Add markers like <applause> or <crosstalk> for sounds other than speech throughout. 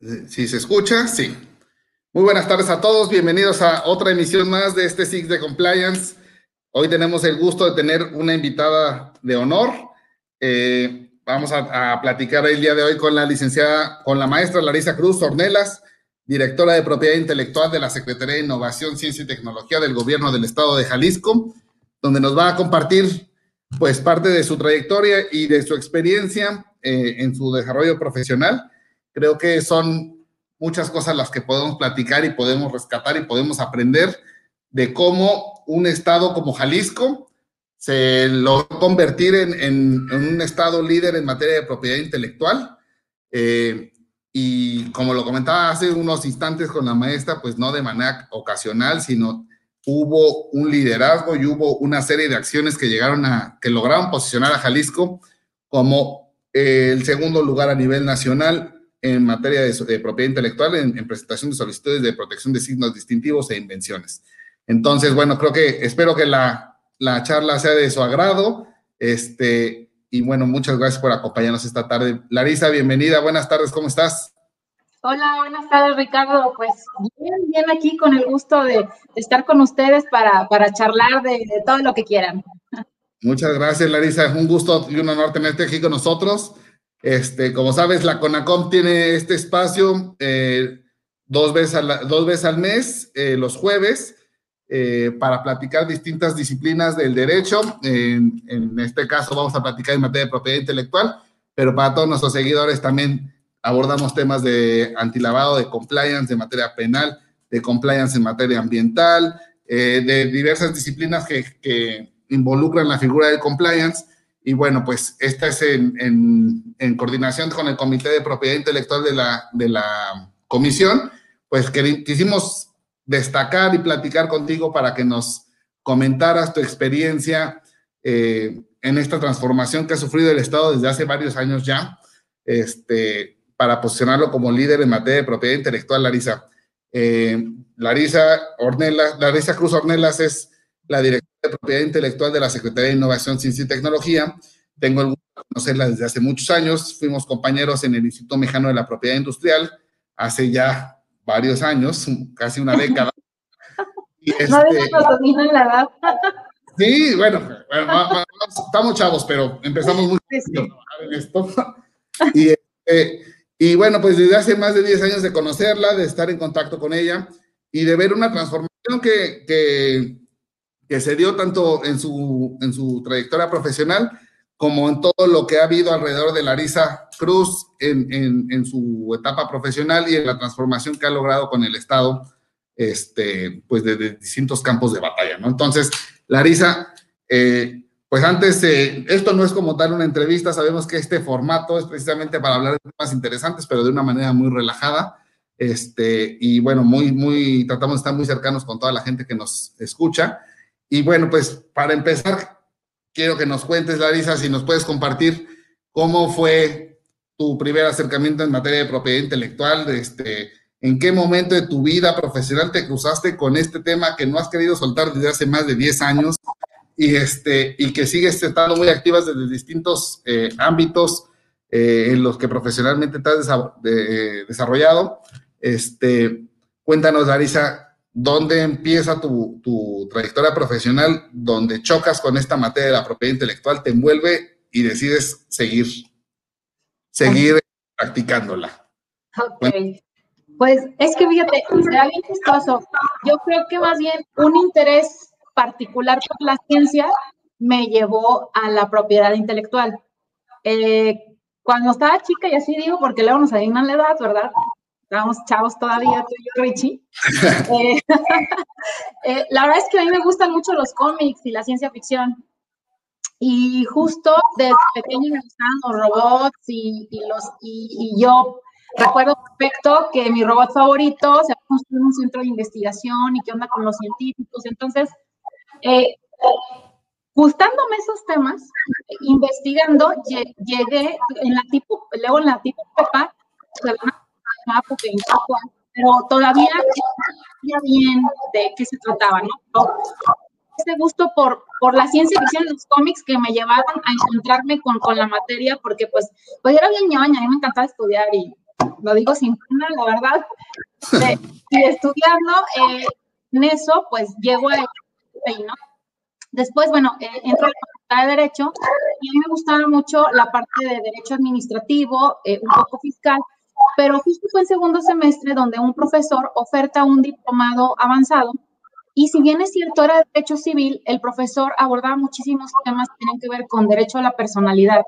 Si se escucha, sí. Muy buenas tardes a todos. Bienvenidos a otra emisión más de este Six de Compliance. Hoy tenemos el gusto de tener una invitada de honor. Eh, vamos a, a, platicar el día de hoy con la licenciada, con la maestra Larisa Cruz Ornelas, directora de Propiedad Intelectual de la Secretaría de Innovación, Ciencia y Tecnología del Gobierno del Estado de Jalisco, donde nos va a compartir pues parte de su trayectoria y de su experiencia eh, en su desarrollo profesional. Creo que son muchas cosas las que podemos platicar y podemos rescatar y podemos aprender de cómo un estado como Jalisco se logró convertir en, un estado líder en materia de propiedad intelectual. Eh, y como lo comentaba hace unos instantes con la maestra, pues no de manera ocasional, sino hubo un liderazgo y hubo una serie de acciones que llegaron a, que lograron posicionar a Jalisco como eh, el segundo lugar a nivel nacional en materia de, propiedad intelectual en, presentación de solicitudes de protección de signos distintivos e invenciones. Entonces, bueno, creo que espero que la, la charla sea de su agrado. Este, y bueno, muchas gracias por acompañarnos esta tarde. Larisa, bienvenida. Buenas tardes, ¿cómo estás? Hola, buenas tardes, Ricardo. Pues bien, bien aquí con el gusto de estar con ustedes para, para charlar de, de, todo lo que quieran. Muchas gracias, Larisa. Es un gusto y un honor tenerte aquí con nosotros. Este, como sabes, la CONACOM tiene este espacio eh, dos, veces al, mes, eh, los jueves, eh, para platicar distintas disciplinas del derecho. En, este caso vamos a platicar en materia de propiedad intelectual, pero para todos nuestros seguidores también abordamos temas de antilavado, de compliance, de materia penal, de compliance en materia ambiental, de diversas disciplinas que, que, involucran la figura del compliance. Y bueno, pues esta es en, coordinación con el Comité de Propiedad Intelectual de la, comisión, pues quisimos destacar y platicar contigo para que nos comentaras tu experiencia eh, en esta transformación que ha sufrido el Estado desde hace varios años ya. Este, para posicionarlo como líder en materia de propiedad intelectual, Larisa. Eh, Larisa, Ornelas, Larisa Cruz Ornelas es la directora de propiedad intelectual de la Secretaría de Innovación, Ciencia y Tecnología. Tengo el gusto de conocerla desde hace muchos años. Fuimos compañeros en el Instituto Mexicano de la Propiedad Industrial hace ya varios años, casi una década. <laughs> Y este, no la edad. Sí, bueno, bueno, estamos chavos, pero empezamos muy sí. en esto. <laughs> Y este, y bueno, pues desde hace más de 10 años de conocerla, de estar en contacto con ella y de ver una transformación que, que, que se dio tanto en su, en su trayectoria profesional como en todo lo que ha habido alrededor de Larisa Cruz en, en, su etapa profesional y en la transformación que ha logrado con el Estado, este, pues de, de distintos campos de batalla, ¿no? Entonces, Larisa, eh, pues antes, eh, esto no es como dar una entrevista, sabemos que este formato es precisamente para hablar de temas interesantes, pero de una manera muy relajada. Este, y bueno, muy, muy, tratamos de estar muy cercanos con toda la gente que nos escucha. Y bueno, pues para empezar, quiero que nos cuentes, Larisa, si nos puedes compartir cómo fue tu primer acercamiento en materia de propiedad intelectual, este, en qué momento de tu vida profesional te cruzaste con este tema que no has querido soltar desde hace más de 10 años y, este, y que sigues estando muy activas desde distintos eh, ámbitos eh, en los que profesionalmente te has de, desarrollado. Este, cuéntanos, Larisa, ¿dónde empieza tu, tu, trayectoria profesional, donde chocas con esta materia de la propiedad intelectual, te envuelve y decides seguir, seguir practicándola? Ok. Pues es que fíjate, será bien chistoso. Yo creo que más bien un interés particular por la ciencia me llevó a la propiedad intelectual. Eh, cuando estaba chica, y así digo, porque luego nos adignan la edad, ¿verdad? Estábamos chavos todavía, tú y yo, Richie. <laughs> eh, <laughs> eh, la verdad es que a mí me gustan mucho los cómics y la ciencia ficción. Y justo desde pequeño me gustaban los robots y, y los, y, y yo recuerdo perfecto que mi robot favorito se ha construido un centro de investigación y qué onda con los científicos. Entonces, eh, gustándome esos temas, investigando, llegué en la tipo, luego en la tipo Pero todavía no sabía bien de qué se trataba, ¿no? ese gusto por, por la ciencia ficción los cómics que me llevaron a encontrarme con, con la materia, porque pues, pues era bien ñoña, a mí me encantaba estudiar y lo digo sin pena, la verdad. y estudiando eh, en eso, pues llego a ahí, ¿no? Después, bueno, eh, entro a la facultad de Derecho y a mí me gustaba mucho la parte de Derecho Administrativo, eh, un poco fiscal, pero justo fue en segundo semestre donde un profesor oferta un diplomado avanzado y si bien es cierto era Derecho Civil, el profesor abordaba muchísimos temas que tienen que ver con derecho a la personalidad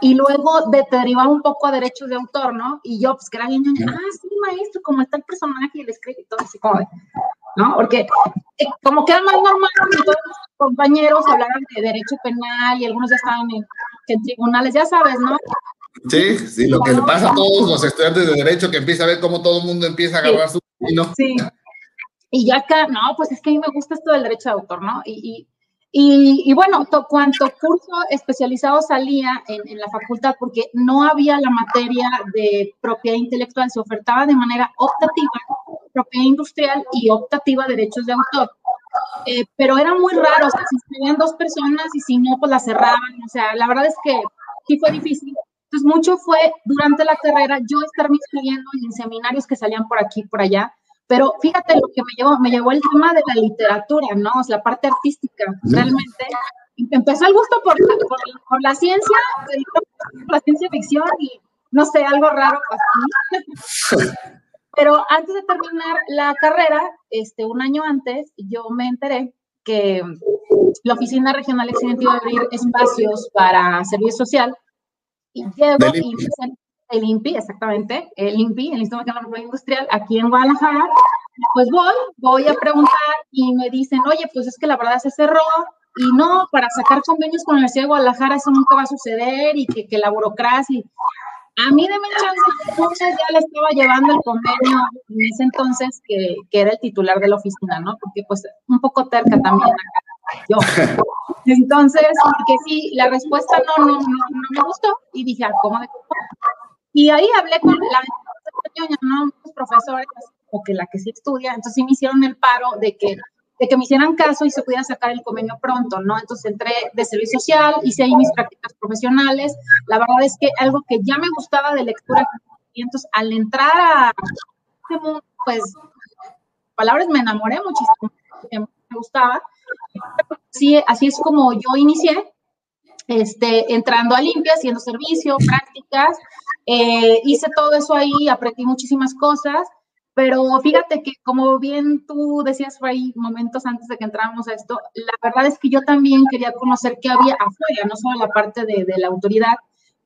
y luego de, te derivaba un poco a derechos de autor, ¿no? Y yo, pues, que era bien, ah, sí, maestro, como está el personaje y el escrito así como ¿no? Porque eh, como que era más normal que todos los compañeros hablaran de derecho penal y algunos ya estaban en, en tribunales, ya sabes, ¿no? Sí, sí, lo que le pasa a todos los estudiantes de derecho, que empieza a ver cómo todo el mundo empieza a agarrar su camino. Sí. Y ya acá, no, pues es que a mí me gusta esto del derecho de autor, ¿no? Y, y, y bueno, cuanto curso especializado salía en, en, la facultad, porque no había la materia de propiedad intelectual, se ofertaba de manera optativa, propiedad industrial y optativa derechos de autor. Eh, pero era muy raro, o sea, si escribían dos personas y si no, pues la cerraban, o sea, la verdad es que sí fue difícil. Entonces, mucho fue durante la carrera yo estarme inscribiendo en seminarios que salían por aquí, por allá, pero fíjate lo que me llevó, me llevó el tema de la literatura, ¿no? O sea, la parte artística, realmente. Empezó el gusto por, por, por la ciencia, por la ciencia ficción y no sé, algo raro pasó. Pero antes de terminar la carrera, este, un año antes, yo me enteré que la Oficina Regional Excelente iba a abrir espacios para servicio social. Y llego y el INPI, exactamente, el INPI, el Instituto Industrial, aquí en Guadalajara, pues voy, voy a preguntar y me dicen, oye, pues es que la verdad se cerró y no, para sacar convenios con la Universidad de Guadalajara eso nunca va a suceder y que, que la burocracia. A mí de mi chance, entonces ya le estaba llevando el convenio en ese entonces que, que, era el titular de la oficina, ¿no? Porque pues un poco terca también acá, yo. Entonces, porque sí, la respuesta no, no, no, no me gustó y dije, ah, ¿cómo de cómo? Y ahí hablé con la ¿no? los profesores, o que la que sí estudia, entonces sí me hicieron el paro de que, de que me hicieran caso y se pudiera sacar el convenio pronto, ¿no? Entonces entré de servicio social, hice ahí mis prácticas profesionales. La verdad es que algo que ya me gustaba de lectura, entonces al entrar a este mundo, pues, palabras, me enamoré muchísimo, gustaba. Sí, así es como yo inicié, este, entrando a limpia, haciendo servicio, prácticas, eh, hice todo eso ahí, aprendí muchísimas cosas, pero fíjate que como bien tú decías por ahí momentos antes de que entráramos a esto, la verdad es que yo también quería conocer qué había afuera, no solo la parte de, de la autoridad,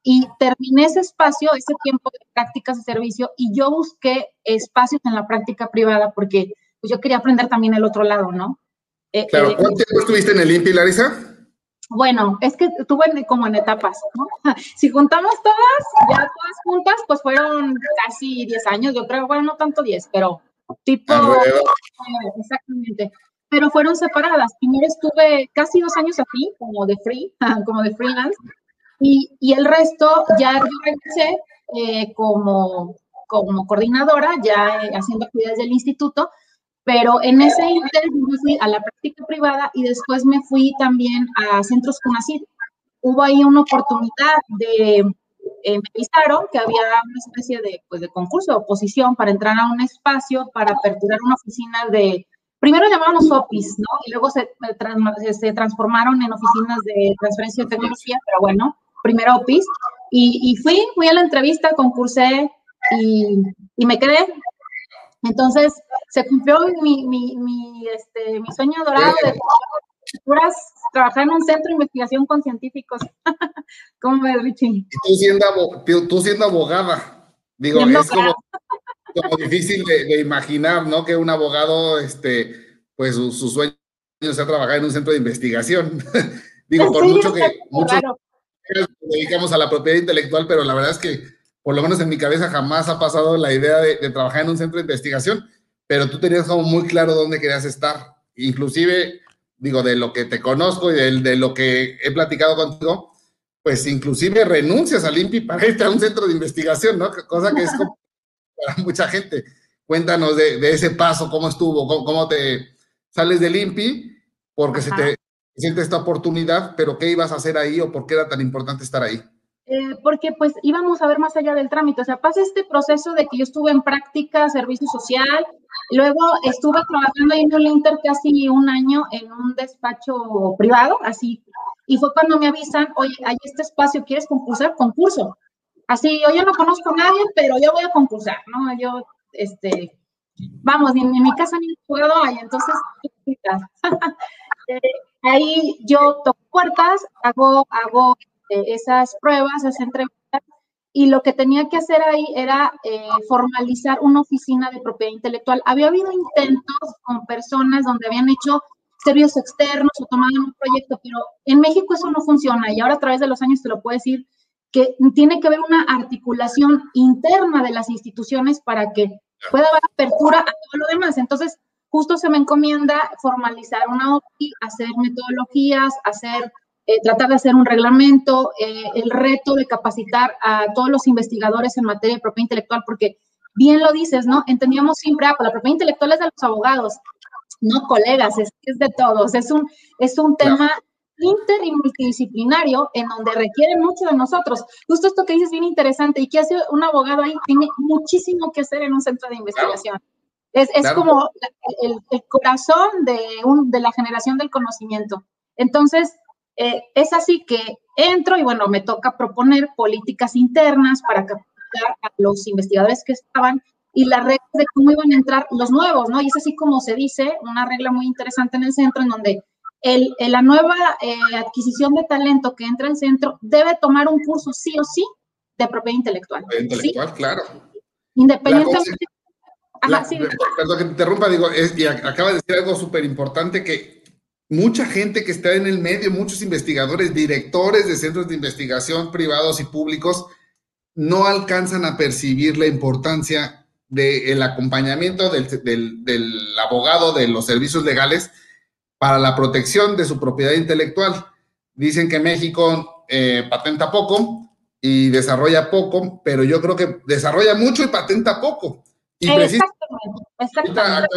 y terminé ese espacio, ese tiempo de prácticas de servicio, y yo busqué espacios en la práctica privada porque pues, yo quería aprender también el otro lado, ¿no? Eh, claro, eh, ¿cuánto tiempo estuviste en el INPI, Larisa? Bueno, es que tuve como en etapas, ¿no? <laughs> Si juntamos todas, ya todas juntas, pues fueron casi 10 años, yo creo, bueno, no tanto 10, pero tipo, exactamente, pero fueron separadas. Primero estuve casi dos años aquí, como de free, <laughs> como de freelance, y, y el resto ya yo regresé eh, como, como coordinadora, ya eh, haciendo actividades del instituto, pero en ese inter me fui a la práctica privada y después me fui también a centros CONACYT. Hubo ahí una oportunidad de, eh, me avisaron que había una especie de, pues, de concurso, de oposición para entrar a un espacio para aperturar una oficina de, primero llamábamos OPIS, ¿no? Y luego se, se transformaron en oficinas de transferencia de tecnología, pero bueno, primero OPIS. Y, y fui, fui a la entrevista, concursé y, y me quedé. Entonces, se cumplió mi, mi, mi, este, mi sueño dorado de trabajar en un centro de investigación con científicos. <laughs> ¿Cómo ves, Richie? Tú siendo, tú siendo abogada, digo, es como, como, difícil de, de, imaginar, ¿no? Que un abogado, este, pues su, su sueño sea trabajar en un centro de investigación. <laughs> digo, por sí, mucho que muchos dedicamos a la propiedad intelectual, pero la verdad es que por lo menos en mi cabeza jamás ha pasado la idea de, de, trabajar en un centro de investigación, pero tú tenías como muy claro dónde querías estar. Inclusive, digo, de lo que te conozco y de, de lo que he platicado contigo, pues inclusive renuncias al INPI para irte a un centro de investigación, ¿no? Cosa que es como <laughs> para mucha gente. Cuéntanos de, de ese paso, cómo estuvo, cómo, cómo, te sales del INPI porque se te siente esta oportunidad, pero ¿qué ibas a hacer ahí o por qué era tan importante estar ahí? Eh, porque pues íbamos a ver más allá del trámite, o sea, pasa este proceso de que yo estuve en práctica, servicio social, luego estuve trabajando ahí en el Inter casi un año en un despacho privado, así, y fue cuando me avisan, oye, hay este espacio, ¿quieres concursar? Concurso. Así, yo ya no conozco a nadie, pero yo voy a concursar, ¿no? Yo, este, vamos, en, mi casa ni puedo hay, entonces, <laughs> eh, ahí yo toco puertas, hago, hago esas pruebas, esas entrevistas, y lo que tenía que hacer ahí era eh, formalizar una oficina de propiedad intelectual. Había habido intentos con personas donde habían hecho servicios externos o tomaban un proyecto, pero en México eso no funciona y ahora a través de los años te lo puedo decir que tiene que haber una articulación interna de las instituciones para que pueda haber apertura a todo lo demás. Entonces, justo se me encomienda formalizar una OPI, hacer metodologías, hacer eh, tratar de hacer un reglamento, eh, el reto de capacitar a todos los investigadores en materia de propiedad intelectual, porque bien lo dices, ¿no? Entendíamos siempre, ah, pues la propiedad intelectual es de los abogados, no colegas, es, es de todos, es un, es un tema inter y multidisciplinario en donde requiere mucho de nosotros. Justo esto que dices es bien interesante y que hace un abogado ahí tiene muchísimo que hacer en un centro de investigación. Es, es como el, el, corazón de, un, de la generación del conocimiento. Entonces, eh, es así que entro y bueno, me toca proponer políticas internas para capacitar a los investigadores que estaban y las reglas de cómo iban a entrar los nuevos, ¿no? Y es así como se dice, una regla muy interesante en el centro en donde el, la nueva eh, adquisición de talento que entra al centro debe tomar un curso sí o sí de propiedad intelectual. Intelectual, claro. Independientemente. Perdón que te interrumpa, digo, y acaba de decir algo súper importante que mucha gente que está en el medio, muchos investigadores, directores de centros de investigación privados y públicos, no alcanzan a percibir la importancia del acompañamiento del, abogado de los servicios legales para la protección de su propiedad intelectual. Dicen que México eh, patenta poco y desarrolla poco, pero yo creo que desarrolla mucho y patenta poco. Y Exactamente.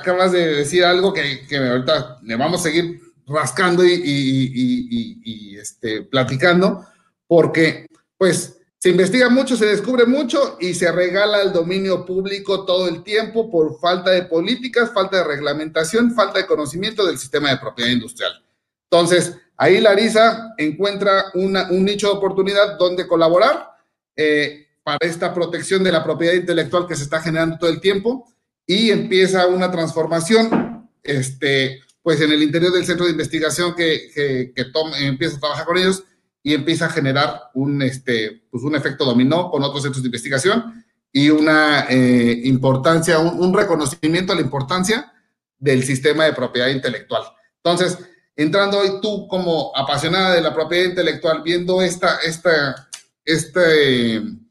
Acabas, de decir algo que, que, ahorita le vamos a seguir rascando y, y, y, este, platicando, porque pues se investiga mucho, se descubre mucho y se regala el dominio público todo el tiempo por falta de políticas, falta de reglamentación, falta de conocimiento del sistema de propiedad industrial. Entonces, ahí Larisa encuentra una, un nicho de oportunidad donde colaborar. Eh, para esta protección de la propiedad intelectual que se está generando todo el tiempo y empieza una transformación, este, pues en el interior del centro de investigación que, que, empieza a trabajar con ellos y empieza a generar un, este, pues un efecto dominó con otros centros de investigación y una eh, importancia, un, un, reconocimiento a la importancia del sistema de propiedad intelectual. Entonces, entrando hoy tú como apasionada de la propiedad intelectual, viendo esta, esta, este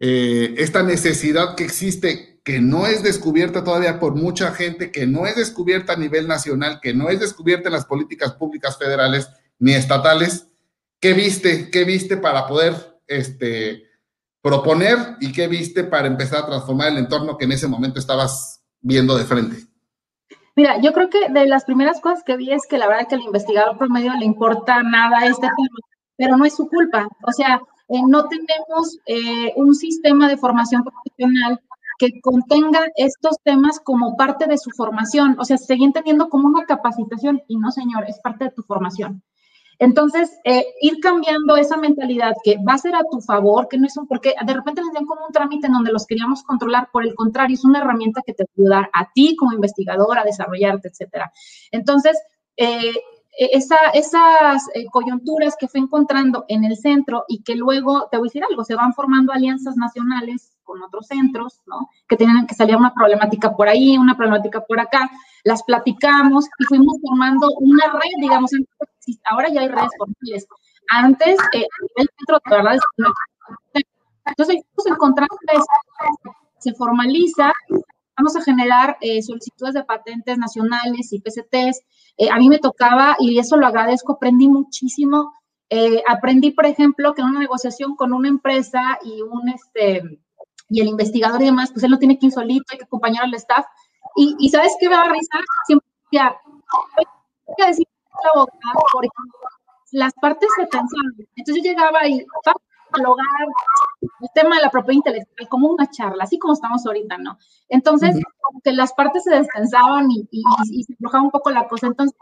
eh, esta necesidad que existe, que no es descubierta todavía por mucha gente, que no es descubierta a nivel nacional, que no es descubierta en las políticas públicas federales ni estatales. ¿Qué viste? ¿Qué viste para poder este, proponer y qué viste para empezar a transformar el entorno que en ese momento estabas viendo de frente? Mira, yo creo que de las primeras cosas que vi es que la verdad que al investigador promedio le importa nada este tema, pero no es su culpa. O sea, eh, no tenemos eh, un sistema de formación profesional que contenga estos temas como parte de su formación. O sea, se sigue entendiendo como una capacitación y no, señor, es parte de tu formación. Entonces, eh, ir cambiando esa mentalidad que va a ser a tu favor, que no es un, porque de repente les dan como un trámite en donde los queríamos controlar, por el contrario, es una herramienta que te ayuda a ti como investigador a desarrollarte, etcétera. Entonces, eh, e, esas eh, coyunturas que fue encontrando en el centro y que luego, te voy a decir algo, se van formando alianzas nacionales con otros centros, ¿no? Que tienen que salir una problemática por ahí, una problemática por acá, las platicamos y fuimos formando una red, digamos, ahora ya hay redes formales. Antes, eh, el centro, de verdad, entonces fuimos encontrando se formaliza, vamos a generar eh, solicitudes de patentes nacionales y PCTs, eh, a mí me tocaba, y eso lo agradezco, aprendí muchísimo. Eh, aprendí, por ejemplo, que en una negociación con una empresa y un este y el investigador y demás, pues él no tiene que ir solito, hay que acompañar al staff. Y, ¿sabes qué me va a risa? Siempre decía, a decir la boca porque las partes se pensaban. Entonces yo llegaba y dialogar el tema de la propiedad intelectual como una charla, así como estamos ahorita, ¿no? Entonces, como que las partes se descansaban y, y, se aflojaba un poco la cosa. Entonces,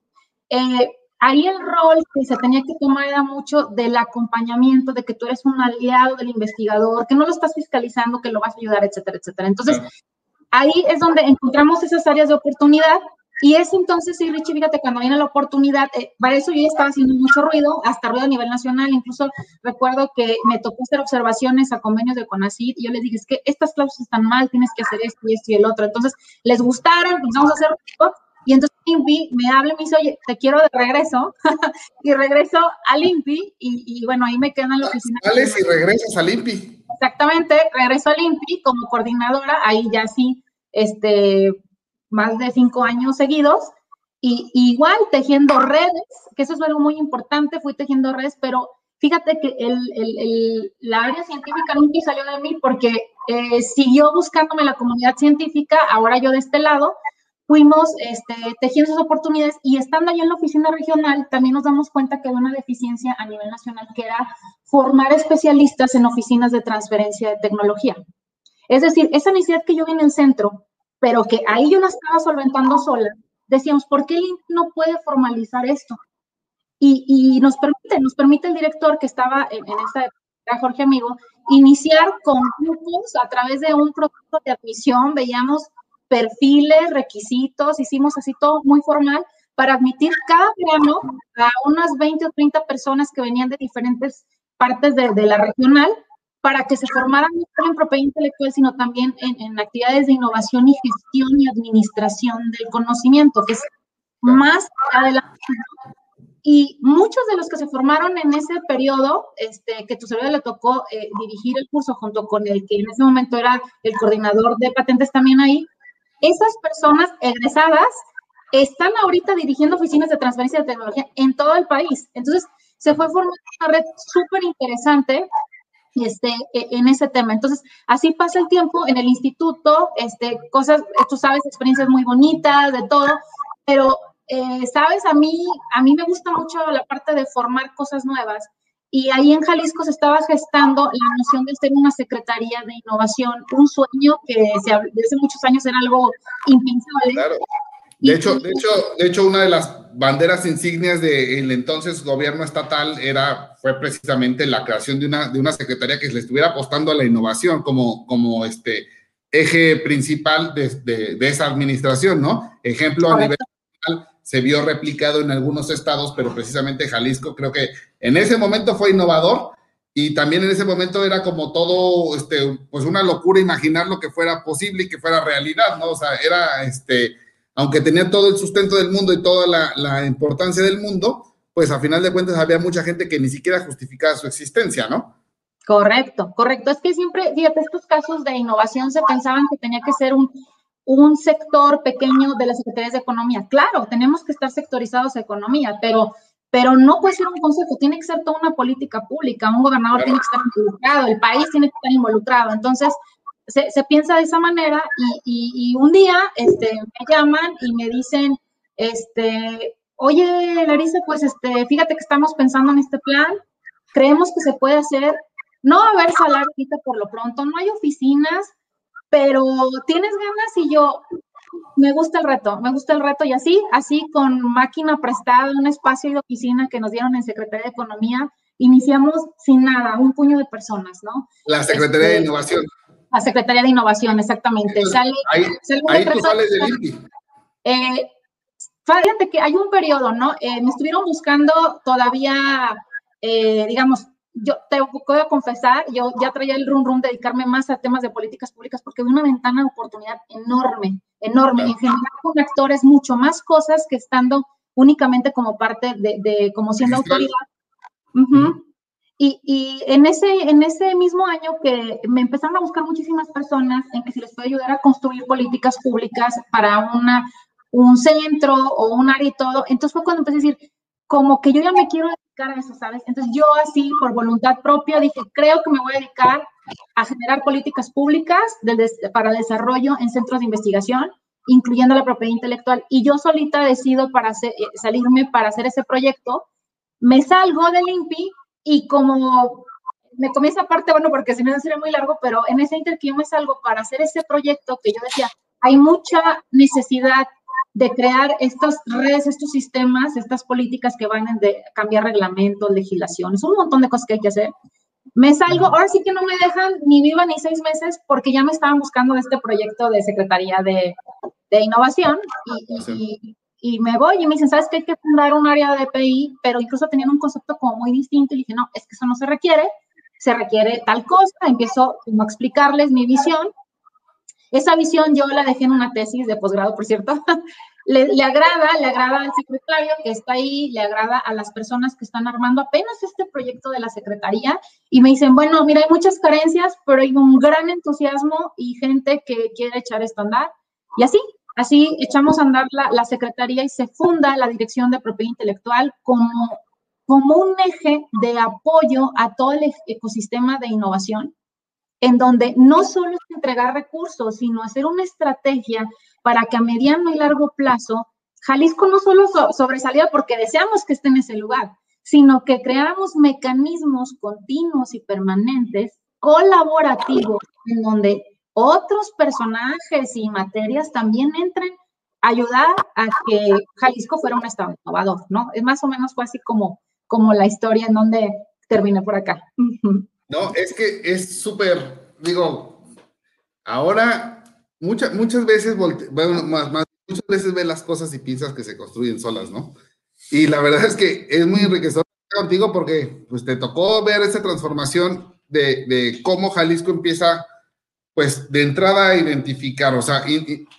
eh, ahí el rol que se tenía que tomar era mucho del acompañamiento, de que tú eres un aliado del investigador, que no lo estás fiscalizando, que lo vas a ayudar, etcétera, etcétera. Entonces, ahí es donde encontramos esas áreas de oportunidad. Y es entonces, sí, Richie, fíjate, cuando viene la oportunidad, eh, para eso yo ya estaba haciendo mucho ruido, hasta ruido a nivel nacional, incluso recuerdo que me tocó hacer observaciones a convenios de CONACYT y yo les dije, es que estas cláusulas están mal, tienes que hacer esto y esto y el otro. Entonces, les gustaron, empezamos a hacer y entonces Limpi me habla y me dice, oye, te quiero de regreso. <laughs> y regreso a Limpi y, bueno, ahí me quedo en la oficina. Sales y regresas a Limpi. Exactamente, regreso a Limpi como coordinadora, ahí ya sí, este, más de cinco años seguidos. Y, igual tejiendo redes, que eso es algo muy importante, fui tejiendo redes, pero fíjate que el, el, la área científica nunca salió de mí porque eh, siguió buscándome la comunidad científica, ahora yo de este lado, fuimos este, tejiendo esas oportunidades y estando ahí en la oficina regional, también nos damos cuenta que hay una deficiencia a nivel nacional que era formar especialistas en oficinas de transferencia de tecnología. Es decir, esa necesidad que yo vi en el centro, pero que ahí yo la estaba solventando sola, decíamos, ¿por qué no puede formalizar esto? Y, nos permite, nos permite el director que estaba en, en esta época, Jorge Amigo, iniciar con grupos a través de un proceso de admisión, veíamos perfiles, requisitos, hicimos así todo muy formal para admitir cada verano a unas 20 o 30 personas que venían de diferentes partes de, la regional para que se formaran no solo en propiedad intelectual, sino también en, actividades de innovación y gestión y administración del conocimiento, que es más adelante. Y muchos de los que se formaron en ese periodo, este, que tu servidor le tocó eh, dirigir el curso junto con el que en ese momento era el coordinador de patentes también ahí, esas personas egresadas están ahorita dirigiendo oficinas de transferencia de tecnología en todo el país. Entonces, se fue formando una red súper interesante este, e, en ese tema. Entonces, así pasa el tiempo en el instituto, este, cosas, tú sabes, experiencias muy bonitas, de todo, pero, eh, sabes, a mí, a mí me gusta mucho la parte de formar cosas nuevas y ahí en Jalisco se estaba gestando la noción de ser una secretaría de innovación, un sueño que desde hace muchos años era algo impensable. Claro. De hecho, de hecho, de hecho, una de las banderas insignias del entonces gobierno estatal era, fue precisamente la creación de una, de una secretaría que le estuviera apostando a la innovación como, como este eje principal de, de, de esa administración, ¿no? Ejemplo a nivel nacional, se vio replicado en algunos estados, pero precisamente Jalisco creo que en ese momento fue innovador y también en ese momento era como todo, este, pues una locura imaginar lo que fuera posible y que fuera realidad, ¿no? O sea, era, este, aunque tenía todo el sustento del mundo y toda la, la importancia del mundo, pues a final de cuentas había mucha gente que ni siquiera justificaba su existencia, ¿no? Correcto, correcto. Es que siempre, fíjate, estos casos de innovación se pensaban que tenía que ser un, un sector pequeño de las secretarías de economía. Claro, tenemos que estar sectorizados a economía, pero, pero no puede ser un consejo, tiene que ser toda una política pública, un gobernador tiene que estar involucrado, el país tiene que estar involucrado. Entonces, se, piensa de esa manera y, un día este, me llaman y me dicen, este, oye, Larisa, pues este, fíjate que estamos pensando en este plan, creemos que se puede hacer, no va a haber salario ahorita por lo pronto, no hay oficinas, pero tienes ganas y yo, me gusta el reto, me gusta el reto y así, así con máquina prestada, un espacio de oficina que nos dieron en Secretaría de Economía, iniciamos sin nada, un puño de personas, ¿no? La Secretaría de este, Innovación. La Secretaría de Innovación, exactamente. ahí, ahí tú sales del INPI. Eh, fíjate que hay un periodo, ¿no? Eh, me estuvieron buscando todavía, eh, digamos, yo te voy a confesar, yo ya traía el rum rum dedicarme más a temas de políticas públicas porque vi una ventana de oportunidad enorme, enorme, en general con actores mucho más cosas que estando únicamente como parte de, como siendo autoridad. Y, y, en, ese, en ese mismo año que me empezaron a buscar muchísimas personas en que si les puedo ayudar a construir políticas públicas para una, un centro o un área y todo, entonces fue cuando empecé a decir, como que yo ya me quiero dedicar a eso, ¿sabes? Entonces yo así, por voluntad propia, dije, creo que me voy a dedicar a generar políticas públicas para desarrollo en centros de investigación. incluyendo la propiedad intelectual. Y yo solita decido para hacer, eh, salirme para hacer ese proyecto. Me salgo del INPI y como me comí esa parte, bueno, porque si no sería muy largo, pero en ese inter que yo me salgo para hacer ese proyecto que yo decía, hay mucha necesidad de crear estas redes, estos sistemas, estas políticas que van a cambiar reglamentos, legislaciones, un montón de cosas que hay que hacer. Me salgo, ahora sí que no me dejan ni viva ni seis meses porque ya me estaban buscando de este proyecto de Secretaría de, de Innovación y, y, me voy y me dicen, ¿sabes qué? Hay que fundar un área de PI, pero incluso tenían un concepto como muy distinto y dije, no, es que eso no se requiere, se requiere tal cosa, empiezo a explicarles mi visión. Esa visión yo la dejé en una tesis de posgrado, por cierto. <laughs> le, le, agrada, le agrada al secretario que está ahí, le agrada a las personas que están armando apenas este proyecto de la secretaría y me dicen, bueno, mira, hay muchas carencias, pero hay un gran entusiasmo y gente que quiere echar esto a andar. Y así, así echamos a andar la, la secretaría y se funda la Dirección de Propiedad Intelectual como como un eje de apoyo a todo el ecosistema de innovación, en donde no solo es entregar recursos, sino hacer una estrategia para que a mediano y largo plazo Jalisco no solo sobresaliera porque deseamos que esté en ese lugar, sino que creáramos mecanismos continuos y permanentes, colaborativos, en donde otros personajes y materias también entren a ayudar a que Jalisco fuera un estado innovador, ¿no? Es más o menos fue así como como la historia en donde termina por acá. No, es que es súper, digo, ahora muchas muchas veces, bueno, más, más, muchas veces ves las cosas y piensas que se construyen solas, ¿no? Y la verdad es que es muy enriquecedor contigo porque pues te tocó ver esa transformación de, de cómo Jalisco empieza, pues de entrada identificar, o sea,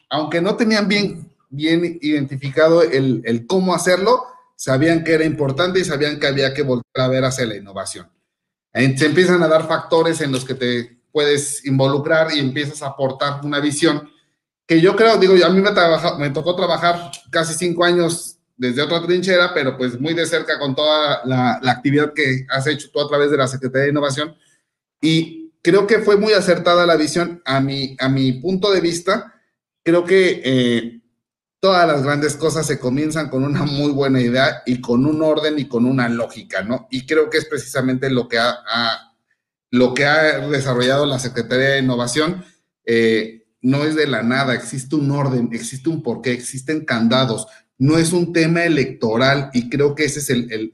aunque no tenían bien, bien identificado el, el cómo hacerlo, sabían que era importante y sabían que había que volver a ver hacia la innovación. Se empiezan a dar factores en los que te puedes involucrar y empiezas a aportar una visión que yo creo, digo, a mí me, me tocó trabajar casi cinco años desde otra trinchera, pero pues muy de cerca con toda la, actividad que has hecho tú a través de la Secretaría de Innovación. Y creo que fue muy acertada la visión a mi, a mi punto de vista. Creo que eh, todas las grandes cosas se comienzan con una muy buena idea y con un orden y con una lógica, ¿no? Y creo que es precisamente lo que ha, lo que ha desarrollado la Secretaría de Innovación. Eh, no es de la nada, existe un orden, existe un porqué, existen candados, no es un tema electoral y creo que ese es el,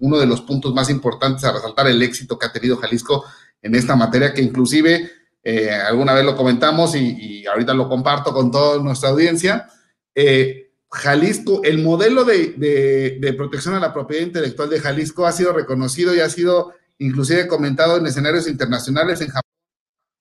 uno de los puntos más importantes a resaltar el éxito que ha tenido Jalisco en esta materia, que inclusive eh, alguna vez lo comentamos y, ahorita lo comparto con toda nuestra audiencia eh, Jalisco, el modelo de, protección a la propiedad intelectual de Jalisco ha sido reconocido y ha sido inclusive comentado en escenarios internacionales en Japón.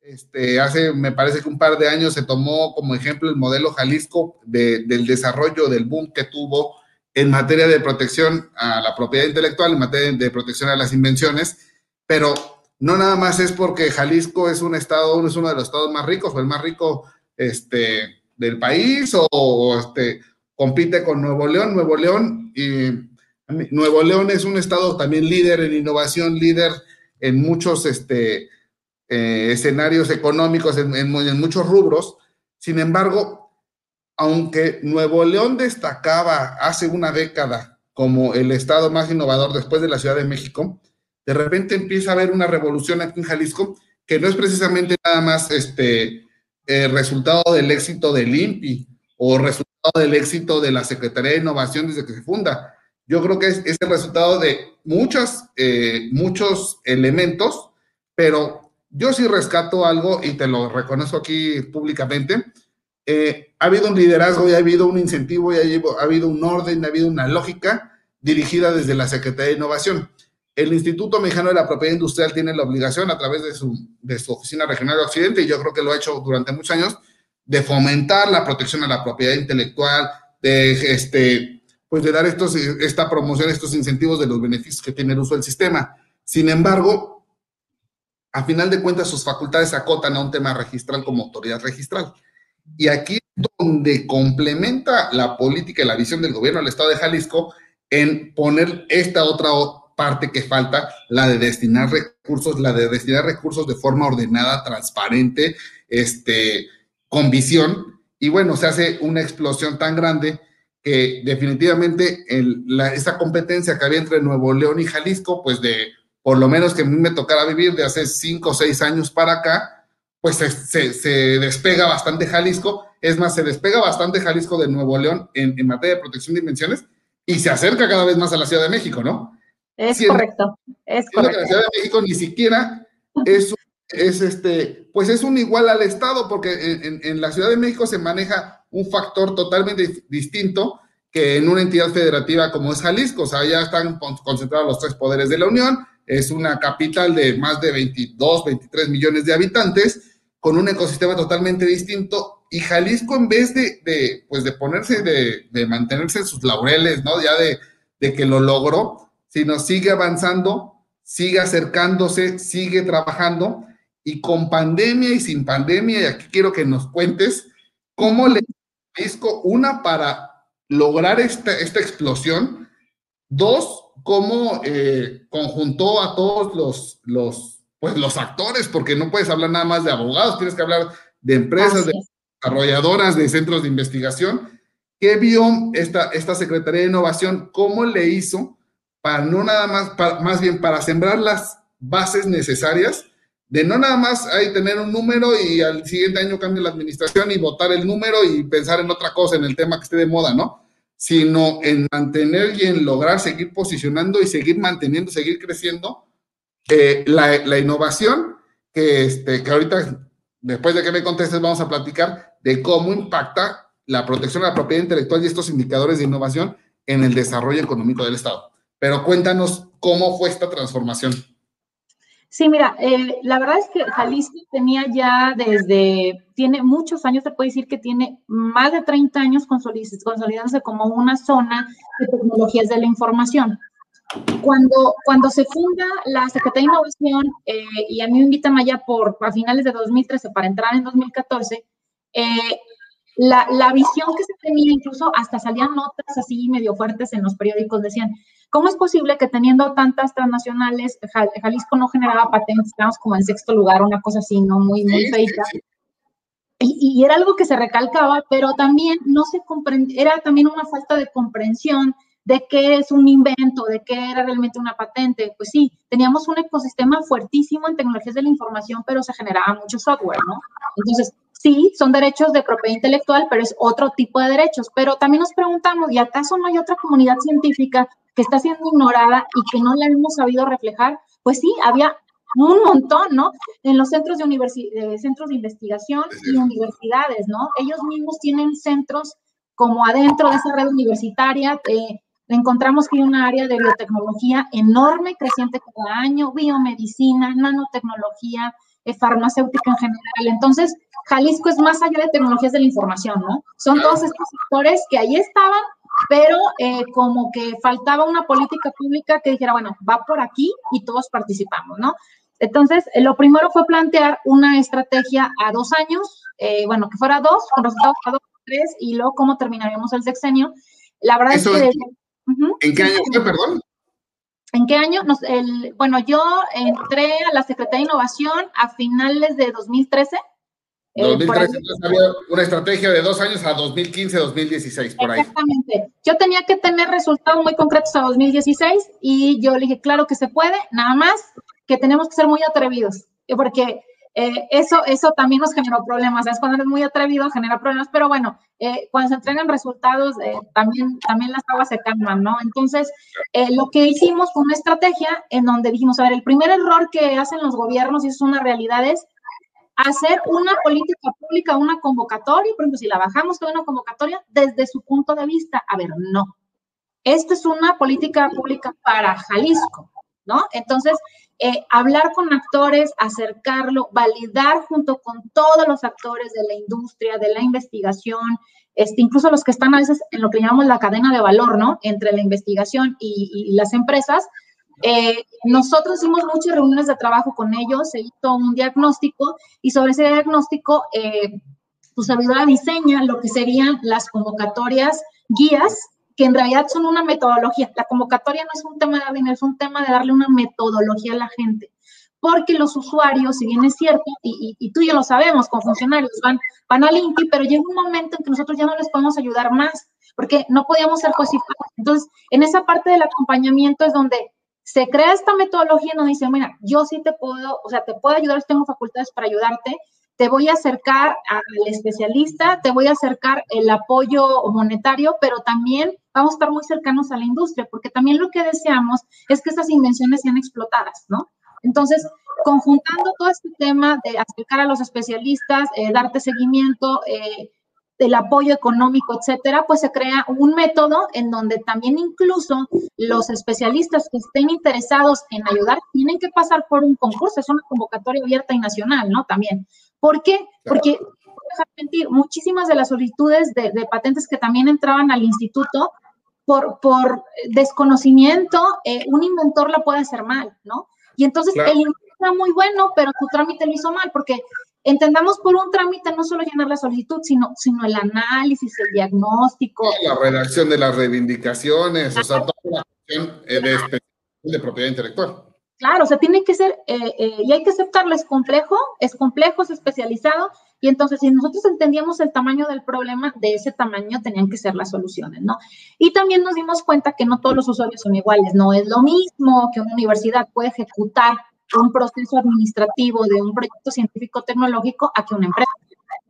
Este, hace, me parece que un par de años se tomó como ejemplo el modelo Jalisco del desarrollo, del boom que tuvo en materia de protección a la propiedad intelectual, en materia de protección a las invenciones, pero no nada más es porque Jalisco es un estado, es uno de los estados más ricos o el más rico este, del país o, este, compite con Nuevo León. Nuevo León, y Nuevo León es un estado también líder en innovación, líder en muchos este, eh, escenarios económicos, en, muchos rubros. Sin embargo, aunque Nuevo León destacaba hace una década como el estado más innovador después de la Ciudad de México, de repente empieza a haber una revolución aquí en Jalisco que no es precisamente nada más este, resultado del éxito del INPI o resultado del éxito de la Secretaría de Innovación desde que se funda. Yo creo que es, el resultado de muchos, eh, muchos elementos, pero yo sí rescato algo y te lo reconozco aquí públicamente. Eh, ha habido un liderazgo y ha habido un incentivo y ha habido un orden, ha habido una lógica dirigida desde la Secretaría de Innovación. El Instituto Mexicano de la Propiedad Industrial tiene la obligación a través de su, de su Oficina Regional de Occidente, y yo creo que lo ha hecho durante muchos años, de fomentar la protección a la propiedad intelectual, de, este, pues de dar estos, esta promoción, estos incentivos de los beneficios que tiene el uso del sistema. Sin embargo, a final de cuentas, sus facultades acotan a un tema registral como autoridad registral. Y aquí es donde complementa la política y la visión del gobierno del Estado de Jalisco en poner esta otra parte que falta, la de destinar recursos, la de destinar recursos de forma ordenada, transparente, este, con visión. y bueno, se hace una explosión tan grande que definitivamente esa competencia que había entre Nuevo León y Jalisco, pues de por lo menos que a mí me tocara vivir de hace cinco o seis años para acá, pues se, despega bastante Jalisco. Es más, se despega bastante Jalisco de Nuevo León en, materia de protección de invenciones y se acerca cada vez más a la Ciudad de México, ¿no? Es correcto, es correcto. Que la Ciudad de México ni siquiera es, es, este, pues es un igual al Estado, porque en, en la Ciudad de México se maneja un factor totalmente distinto que en una entidad federativa como es Jalisco, o sea, ya están concentrados los tres poderes de la Unión, es una capital de más de 22, 23 millones de habitantes, con un ecosistema totalmente distinto, y Jalisco en vez de, pues de ponerse, de, mantenerse en sus laureles, ¿no? Ya de, de que lo logró, sino sigue avanzando, sigue acercándose, sigue trabajando, y con pandemia y sin pandemia, y aquí quiero que nos cuentes cómo le Jalisco, una para lograr esta, esta explosión, dos, cómo eh, conjuntó a todos los, los, pues, los actores, porque no puedes hablar nada más de abogados, tienes que hablar de empresas, de desarrolladoras, de centros de investigación. ¿Qué vio esta, esta Secretaría de Innovación? ¿Cómo le hizo para no nada más, más bien para sembrar las bases necesarias de no nada más ahí tener un número y al siguiente año cambia la administración y votar el número y pensar en otra cosa, en el tema que esté de moda, ¿no? Sino en mantener y en lograr seguir posicionando y seguir manteniendo, seguir creciendo eh, la, innovación, que, este, que ahorita, después de que me contestes, vamos a platicar de cómo impacta la protección de la propiedad intelectual y estos indicadores de innovación en el desarrollo económico del Estado. Pero cuéntanos cómo fue esta transformación. Sí, mira, eh, la verdad es que Jalisco tenía ya desde, tiene muchos años, se puede decir que tiene más de 30 años consolidándose como una zona de tecnologías de la información. Cuando, cuando se funda la Secretaría de Innovación, eh, y a mí me invitan allá por, a finales de 2013 para entrar en 2014, eh, la, la, visión que se tenía, incluso hasta salían notas así medio fuertes en los periódicos, decían, ¿Cómo es posible que teniendo tantas transnacionales, Jalisco no generaba patentes, estábamos como en sexto lugar, una cosa así, ¿no? Muy, muy feita. Y, era algo que se recalcaba, pero también no se comprendía, era también una falta de comprensión de qué es un invento, de qué era realmente una patente. Pues sí, teníamos un ecosistema fuertísimo en tecnologías de la información, pero se generaba mucho software, ¿no? Entonces, sí, son derechos de propiedad intelectual, pero es otro tipo de derechos. Pero también nos preguntamos, ¿y acaso no hay otra comunidad científica que está siendo ignorada y que no la hemos sabido reflejar? Pues sí, había un montón, ¿no? En los centros de, centros de investigación y universidades, ¿no? Ellos mismos tienen centros como adentro de esa red universitaria. Eh, encontramos que hay una área de biotecnología enorme, creciente cada año, biomedicina, nanotecnología, eh, farmacéutica en general. Entonces, Jalisco es más allá de tecnologías de la información, ¿no? Son todos estos sectores que ahí estaban, pero eh, como que faltaba una política pública que dijera, bueno, va por aquí y todos participamos, ¿no? Entonces, eh, lo primero fue plantear una estrategia a dos años, eh, bueno, que fuera dos, con resultados a dos, tres, y luego cómo terminaríamos el sexenio. La verdad es que... ¿En qué año fue, perdón? ¿En qué año? Nos, el, bueno, yo entré a la Secretaría de Innovación a finales de 2013 2013 eh, había una estrategia de dos años a 2015, 2016, por ahí. Exactamente. Yo tenía que tener resultados muy concretos a 2016 y yo le dije, claro que se puede, nada más que tenemos que ser muy atrevidos, porque eh, eso, eso también nos generó problemas. Es cuando eres muy atrevido, genera problemas, pero bueno, eh, cuando se entregan resultados, también, también las aguas se calman, ¿no? Entonces, lo que hicimos fue una estrategia en donde dijimos, a ver, el primer error que hacen los gobiernos, y eso es una realidad, es hacer una política pública, una convocatoria, por ejemplo, si la bajamos toda una convocatoria desde su punto de vista, a ver, no. Esta es una política pública para Jalisco, ¿no? Entonces, eh, hablar con actores, acercarlo, validar junto con todos los actores de la industria, de la investigación, este, incluso los que están a veces en lo que llamamos la cadena de valor, ¿no? Entre la investigación y, y las empresas, eh, nosotros hicimos muchas reuniones de trabajo con ellos, se hizo un diagnóstico y sobre ese diagnóstico, eh, tu servidora diseña lo que serían las convocatorias guías, que en realidad son una metodología. La convocatoria no es un tema de dinero, es un tema de darle una metodología a la gente. porque los usuarios, si bien es cierto, y, y, tú y yo lo sabemos, con funcionarios van, van al INPI, pero llega un momento en que nosotros ya no les podemos ayudar más, porque no podíamos ser cosificados. Entonces, en esa parte del acompañamiento es donde se crea esta metodología donde dice, mira, yo sí te puedo, o sea, te puedo ayudar, tengo facultades para ayudarte, te voy a acercar al especialista, te voy a acercar el apoyo monetario, pero también vamos a estar muy cercanos a la industria, porque también lo que deseamos es que estas invenciones sean explotadas, ¿no? Entonces, conjuntando todo este tema de acercar a los especialistas, eh, darte seguimiento, eh, el apoyo económico, etcétera, pues se crea un método en donde también incluso los especialistas que estén interesados en ayudar tienen que pasar por un concurso, es una convocatoria abierta y nacional, ¿no? También. ¿Por qué? Porque, mentir, muchísimas de las solicitudes de, patentes que también entraban al instituto, por, por desconocimiento, eh, un inventor la puede hacer mal, ¿no? Y entonces el inventor era muy bueno, pero tu trámite lo hizo mal, porque entendamos por un trámite no solo llenar la solicitud, sino, sino el análisis, el diagnóstico. La redacción de las reivindicaciones, o sea, toda la cuestión eh, de, de propiedad intelectual. Claro, o sea, tiene que ser, eh, eh, y hay que aceptarlo, es complejo, es complejo, es especializado, y entonces si nosotros entendíamos el tamaño del problema, de ese tamaño tenían que ser las soluciones, ¿no? Y también nos dimos cuenta que no todos los usuarios son iguales, no es lo mismo que una universidad puede ejecutar un proceso administrativo de un proyecto científico-tecnológico a que una empresa.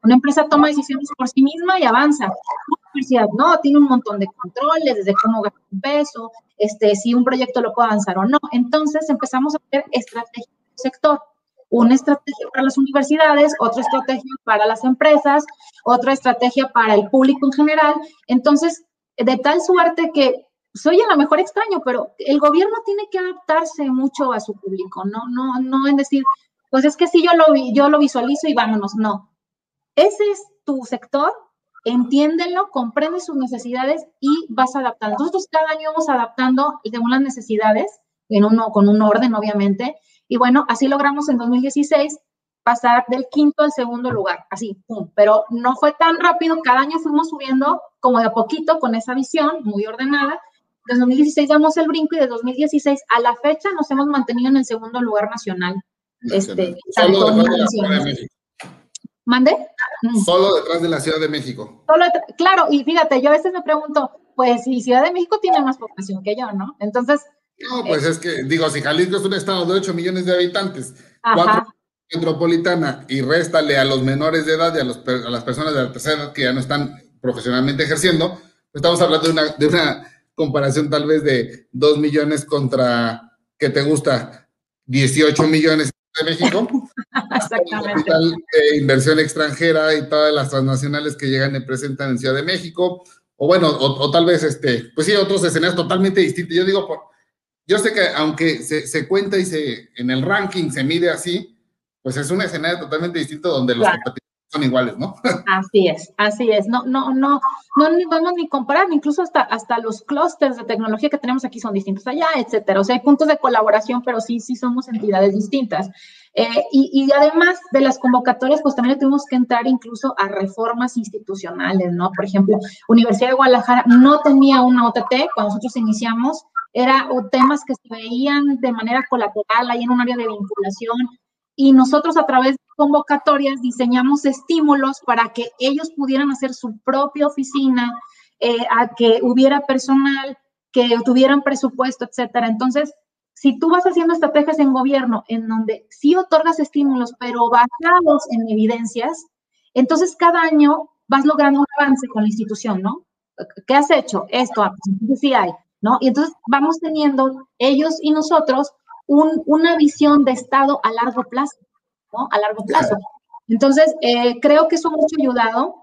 Una empresa toma decisiones por sí misma y avanza. Una universidad no, tiene un montón de controles, desde cómo gastar un peso, este, si un proyecto lo puede avanzar o no. Entonces empezamos a hacer estrategias del sector. Una estrategia para las universidades, otra estrategia para las empresas, otra estrategia para el público en general. Entonces, de tal suerte que soy a lo mejor extraño, pero el gobierno tiene que adaptarse mucho a su público, no, no, no en decir, pues es que sí yo lo, yo lo visualizo y vámonos, no. Ese es tu sector, entiéndelo, comprende sus necesidades y vas adaptando. Nosotros cada año vamos adaptando según las necesidades, en uno, con un orden, obviamente. Y bueno, así logramos en 2016 pasar del quinto al segundo lugar, así, pum. Pero no fue tan rápido, cada año fuimos subiendo como de a poquito con esa visión muy ordenada. Desde 2016 damos el brinco y de 2016 a la fecha nos hemos mantenido en el segundo lugar nacional. Este, Solo detrás de la Ciudad de México. ¿Mande? Mm. Solo detrás de la Ciudad de México. claro, y fíjate, yo a veces me pregunto, pues si Ciudad de México tiene más población que yo, ¿no? Entonces... No, pues es que, digo, si Jalisco es un estado de 8 millones de habitantes, cuatro metropolitana y réstale a los menores de edad y a, los, a las personas de la tercera edad que ya no están profesionalmente ejerciendo, pues estamos hablando de una, de una comparación tal vez de 2 millones contra, ¿qué te gusta? 18 millones de México. <laughs> Exactamente. inversión extranjera y todas las transnacionales que llegan y presentan en Ciudad de México. O bueno, o, tal vez, este, pues sí, otros escenarios totalmente distintos. Yo digo, por, yo sé que aunque se, se, cuenta y se, en el ranking se mide así, pues es un escenario totalmente distinto donde los son iguales, ¿no? <laughs> Así es, así es. No, no, no, no ni vamos ni comparar, incluso hasta, hasta los clústeres de tecnología que tenemos aquí son distintos allá, etcétera. O sea, hay puntos de colaboración, pero sí, sí somos entidades distintas. Eh, y, y, además de las convocatorias, pues también tuvimos que entrar incluso a reformas institucionales, ¿no? Por ejemplo, Universidad de Guadalajara no tenía una OTT cuando nosotros iniciamos, era temas que se veían de manera colateral ahí en un área de vinculación, y nosotros a través de convocatorias diseñamos estímulos para que ellos pudieran hacer su propia oficina, eh, a que hubiera personal, que tuvieran presupuesto, etcétera. Entonces, si tú vas haciendo estrategias en gobierno en donde sí otorgas estímulos, pero basados en evidencias, entonces cada año vas logrando un avance con la institución, ¿no? ¿Qué has hecho? Esto, ah, pues sí hay, ¿no? Y entonces vamos teniendo ellos y nosotros una visión de Estado a largo plazo, ¿no? A largo plazo. Entonces, eh, creo que eso mucho ayudado,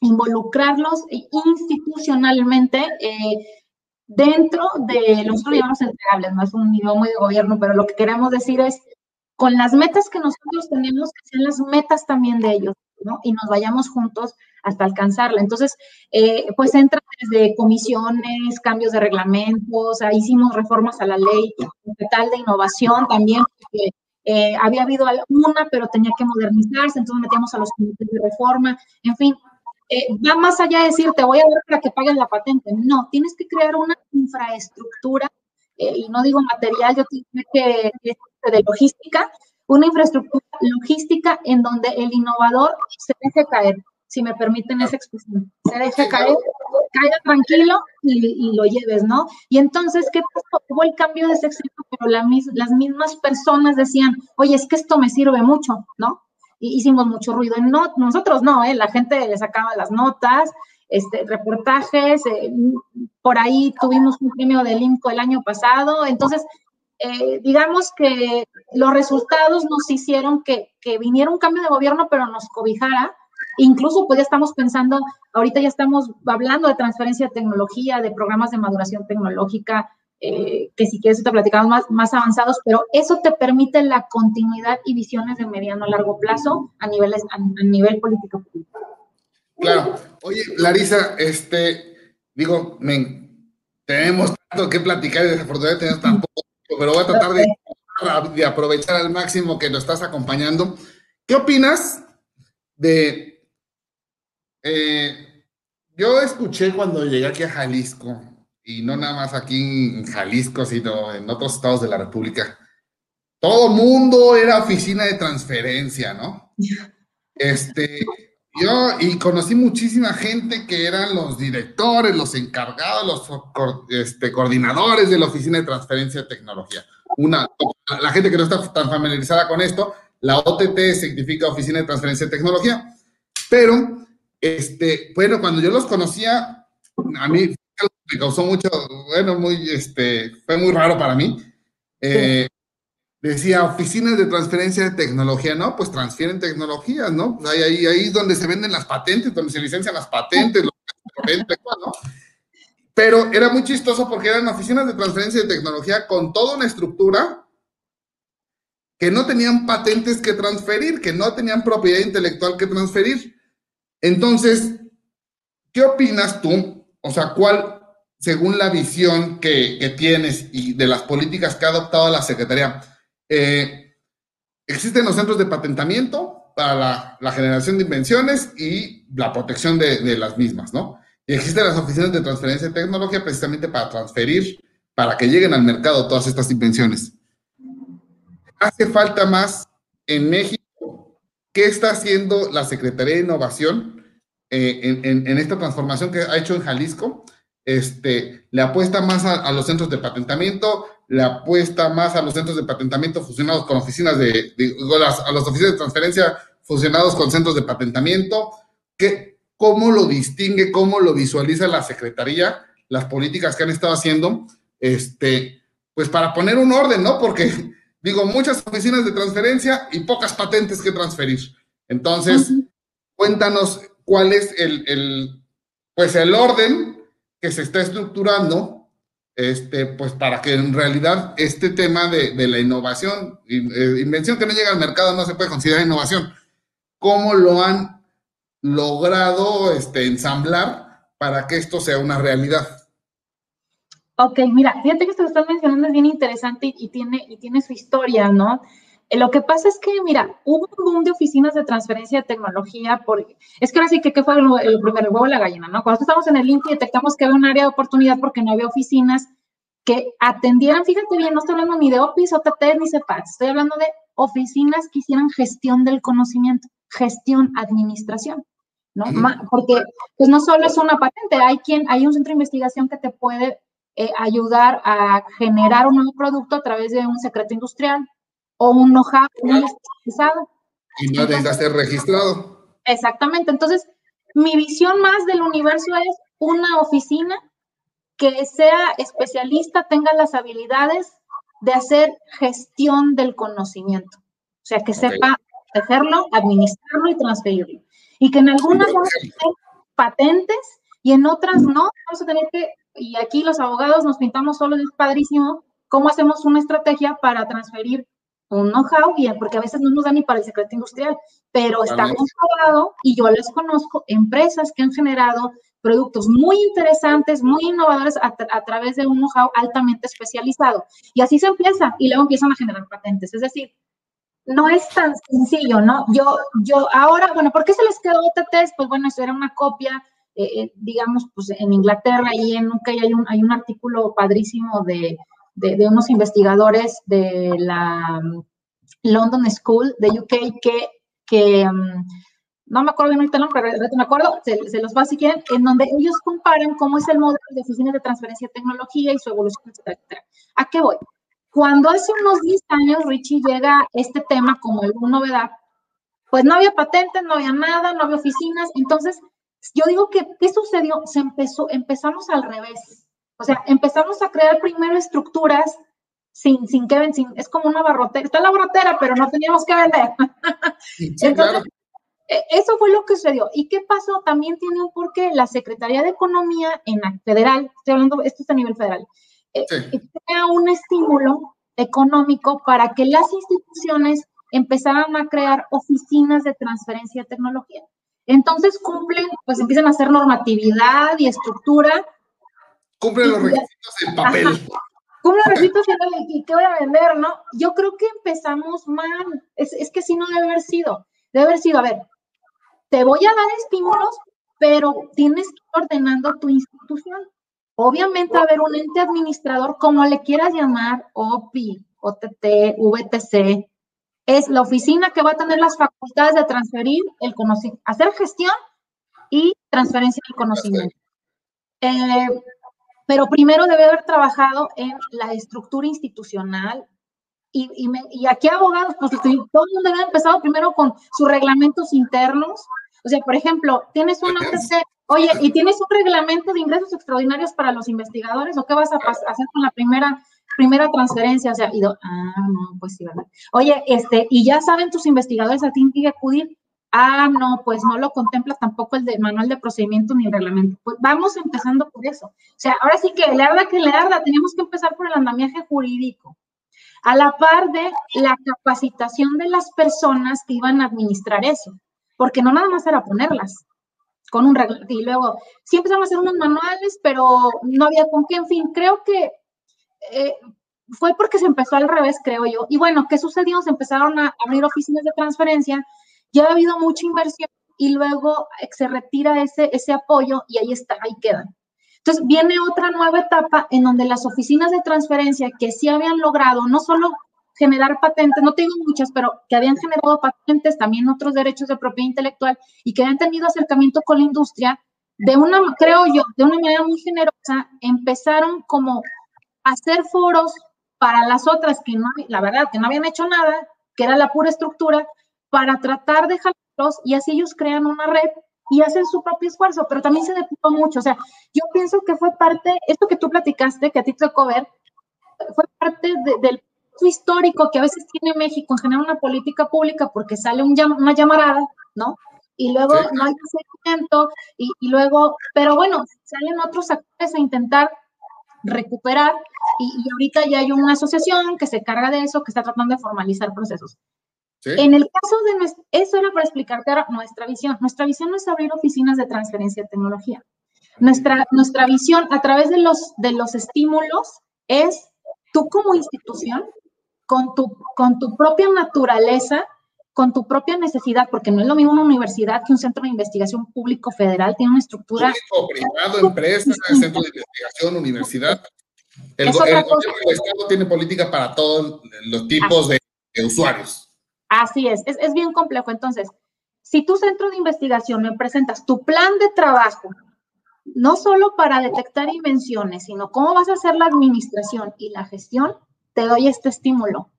involucrarlos institucionalmente eh, dentro de, nosotros llamamos entregables, no es un nivel muy de gobierno, pero lo que queremos decir es, con las metas que nosotros tenemos, que sean las metas también de ellos, ¿no? Y nos vayamos juntos hasta alcanzarla. Entonces, eh, pues entra desde comisiones, cambios de reglamentos, hicimos reformas a la ley tal de innovación también, porque eh, había habido alguna, pero tenía que modernizarse, entonces metíamos a los comités de reforma, en fin. Eh, va más allá de decir, te voy a dar para que pagues la patente. No, tienes que crear una infraestructura, y no digo material, yo tengo que de logística, una infraestructura logística en donde el innovador se deje caer, si me permiten esa expresión, se deje caer, caiga tranquilo y, lo lleves, ¿no? Y entonces, ¿qué pasó? Hubo el cambio de sexo, pero las mismas personas decían, oye, es que esto me sirve mucho, ¿no? Y hicimos mucho ruido. No, nosotros no, ¿eh? La gente le sacaba las notas, este, reportajes, eh, por ahí tuvimos un premio del INCO el año pasado, entonces eh, digamos que los resultados nos hicieron que, que, viniera un cambio de gobierno, pero nos cobijara. Incluso pues ya estamos pensando, ahorita ya estamos hablando de transferencia de tecnología, de programas de maduración tecnológica, eh, que si quieres te platicamos más, más avanzados, pero eso te permite la continuidad y visiones de mediano a largo plazo a, niveles, a, nivel político. Claro. Oye, Larisa, este, digo, tenemos tanto que platicar y desafortunadamente tenemos tan <laughs> poco pero voy a tratar de, aprovechar al máximo que nos estás acompañando. ¿Qué opinas de... Eh, yo escuché cuando llegué aquí a Jalisco, y no nada más aquí en Jalisco, sino en otros estados de la República, todo mundo era oficina de transferencia, ¿no? <laughs> Este, yo, y conocí muchísima gente que eran los directores, los encargados, los este, coordinadores de la Oficina de Transferencia de Tecnología. Una, la gente que no está tan familiarizada con esto, la OTT significa Oficina de Transferencia de Tecnología. Pero, este, bueno, cuando yo los conocía, a mí me causó mucho, bueno, muy, este, fue muy raro para mí. Eh, decía oficinas de transferencia de tecnología, ¿no? Pues transfieren tecnologías, ¿no? Ahí, ahí, ahí donde se venden las patentes, donde se licencian las patentes, ¿no? Pero era muy chistoso porque eran oficinas de transferencia de tecnología con toda una estructura que no tenían patentes que transferir, que no tenían propiedad intelectual que transferir. Entonces, ¿qué opinas tú? O sea, ¿cuál, según la visión que, tienes y de las políticas que ha adoptado la Secretaría, eh, existen los centros de patentamiento para la, generación de invenciones y la protección de, las mismas, ¿no? Y existen las oficinas de transferencia de tecnología precisamente para transferir, para que lleguen al mercado todas estas invenciones. Hace falta más en México. ¿Qué está haciendo la Secretaría de Innovación eh, en, esta transformación que ha hecho en Jalisco? Este, le apuesta más a los centros de patentamiento, le apuesta más a los centros de patentamiento fusionados con oficinas de, a las oficinas de transferencia fusionados con centros de patentamiento, que, cómo lo distingue, cómo lo visualiza la Secretaría, las políticas que han estado haciendo, este, pues para poner un orden, ¿no? Porque digo, muchas oficinas de transferencia y pocas patentes que transferir. Entonces, cuéntanos cuál es el, el, pues el orden que se está estructurando este, pues para que en realidad este tema de, la innovación, eh, invención que no llega al mercado no se puede considerar innovación. ¿Cómo lo han logrado este, ensamblar para que esto sea una realidad? Ok, mira, fíjate que esto que estás mencionando es bien interesante y, tiene, y tiene su historia, ¿no? Eh, lo que pasa es que, mira, hubo un boom de oficinas de transferencia de tecnología, porque es que ahora sí que ¿qué fue el, el primer huevo la gallina, ¿no? Cuando estamos en el INPI detectamos que había un área de oportunidad porque no había oficinas que atendieran, fíjate bien, no estoy hablando ni de OPIS, OTT, ni CEPAT, estoy hablando de oficinas que hicieran gestión del conocimiento, gestión, administración, ¿no? Porque pues no solo es una patente, hay quien, hay un centro de investigación que te puede eh, ayudar a generar un nuevo producto a través de un secreto industrial, o un know-how muy especializado. Y no necesita ser registrado. Exactamente. Entonces, mi visión más del universo es una oficina que sea especialista, tenga las habilidades de hacer gestión del conocimiento. O sea, que sepa hacerlo, administrarlo y transferirlo. Y que en algunas vamos a tener patentes y en otras no. Vamos a tener que, y aquí los abogados nos pintamos solo, es padrísimo, cómo hacemos una estrategia para transferir un know-how porque a veces no nos da ni para el secreto industrial, pero está comprobado y yo les conozco empresas que han generado productos muy interesantes, muy innovadores a, través de un know-how altamente especializado. Y así se empieza y luego empiezan a generar patentes. Es decir, no es tan sencillo, ¿no? Yo, yo ahora, bueno, ¿por qué se les quedó OTTs? Pues bueno, eso era una copia, eh, eh, digamos, pues en Inglaterra y en UK hay un, hay un artículo padrísimo de de, unos investigadores de la um, London School de UK que, que um, no me acuerdo bien ahorita el nombre, pero me acuerdo, se, los va si quieren, en donde ellos comparan cómo es el modelo de oficinas de transferencia de tecnología y su evolución, etcétera, etcétera. ¿A qué voy? Cuando hace unos 10 años Richie llega este tema como alguna novedad, pues no había patentes, no había nada, no había oficinas, entonces yo digo que, ¿qué sucedió? Se empezó, empezamos al revés. O sea, empezamos a crear primero estructuras sin, sin que sin, es como una barrotera, está la barrotera, pero no teníamos que vender. <laughs> Entonces, e, eso fue lo que sucedió. ¿Y qué pasó? También tiene un porqué. La Secretaría de Economía en la federal, estoy hablando, esto es a nivel federal, eh, eh, crea un estímulo económico para que las instituciones empezaran a crear oficinas de transferencia de tecnología. Entonces cumplen, pues empiezan a hacer normatividad y estructura. Cumplen los requisitos en papel. Cumplen los requisitos papel. ¿Y qué voy a vender, no? Yo creo que empezamos mal. Es, es que sí no debe haber sido. Debe haber sido, a ver, te voy a dar estímulos, pero tienes que ir ordenando tu institución. Obviamente, a ver, un ente administrador, como le quieras llamar, OPI, OTT, VTC, es la oficina que va a tener las facultades de transferir el conocimiento, hacer gestión y transferencia del conocimiento. Eh, pero primero debe haber trabajado en la estructura institucional, y, y, aquí abogados, pues todo el mundo debe haber empezado primero con sus reglamentos internos. O sea, por ejemplo, tienes un oye, y tienes un reglamento de ingresos extraordinarios para los investigadores, ¿o qué vas a hacer con la primera primera transferencia, o sea, ido, ah, no, pues sí, ¿verdad? Oye, este, y ya saben tus investigadores a ti que acudir, ah, no, pues no lo contempla tampoco el de manual de procedimiento ni reglamento. Pues vamos empezando por eso. O sea, ahora sí que le arda que le arda, teníamos que empezar por el andamiaje jurídico, a la par de la capacitación de las personas que iban a administrar eso, porque no nada más era ponerlas con un reglamento, y luego sí empezaron a hacer unos manuales, pero no había con qué, en fin, creo que eh, fue porque se empezó al revés, creo yo. Y bueno, ¿qué sucedió? Se empezaron a abrir oficinas de transferencia, ya ha habido mucha inversión y luego se retira ese, ese apoyo y ahí está, ahí quedan. Entonces viene otra nueva etapa en donde las oficinas de transferencia que sí habían logrado no solo generar patentes, no tengo muchas, pero que habían generado patentes, también otros derechos de propiedad intelectual y que habían tenido acercamiento con la industria, de una, creo yo, de una manera muy generosa, empezaron como hacer foros para las otras que no, la verdad, que no habían hecho nada, que era la pura estructura, para tratar de jalarlos y así ellos crean una red y hacen su propio esfuerzo, pero también se depuró mucho. O sea, yo pienso que fue parte, esto que tú platicaste, que a ti te tocó ver, fue parte del histórico que a veces tiene México en generar una política pública porque sale un, una llamarada, ¿no? Y luego no hay seguimiento, y, y, luego, pero bueno, salen otros actores a intentar recuperar y, ahorita ya hay una asociación que se carga de eso, que está tratando de formalizar procesos. En el caso de nuestra, eso era para explicarte ahora nuestra visión. Nuestra visión no es abrir oficinas de transferencia de tecnología. Nuestra, nuestra visión a través de los, de los estímulos es tú como institución, con tu, con tu propia naturaleza, con tu propia necesidad, porque no es lo mismo una universidad que un centro de investigación público federal, tiene una estructura. Público, privado, empresa, centro de investigación, universidad. El, gobierno del Estado tiene política para todos los tipos de, usuarios. Así es, es, es bien complejo. Entonces, si tu centro de investigación me presentas tu plan de trabajo, no solo para detectar invenciones, sino cómo vas a hacer la administración y la gestión, te doy este estímulo.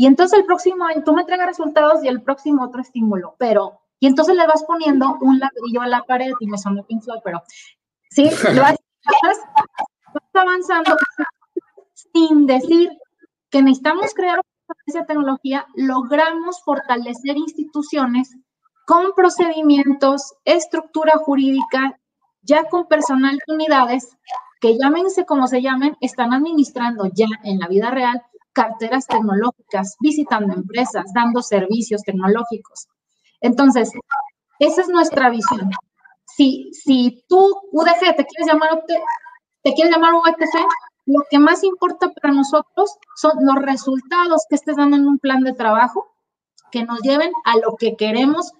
Y entonces el próximo año tú me entregas resultados y el próximo otro estímulo, pero, y entonces le vas poniendo un ladrillo a la pared y me sonó Pink pero sí, <laughs> vas, avanzando sin decir que necesitamos crear esa tecnología, logramos fortalecer instituciones con procedimientos, estructura jurídica, ya con personal de unidades que llámense como se llamen, están administrando ya en la vida real carteras tecnológicas, visitando empresas, dando servicios tecnológicos. Entonces, esa es nuestra visión. Si, si tú, UDG, te quieres llamar, te quieres llamar UETC, lo que más importa para nosotros son los resultados que estés dando en un plan de trabajo que nos lleven a lo que queremos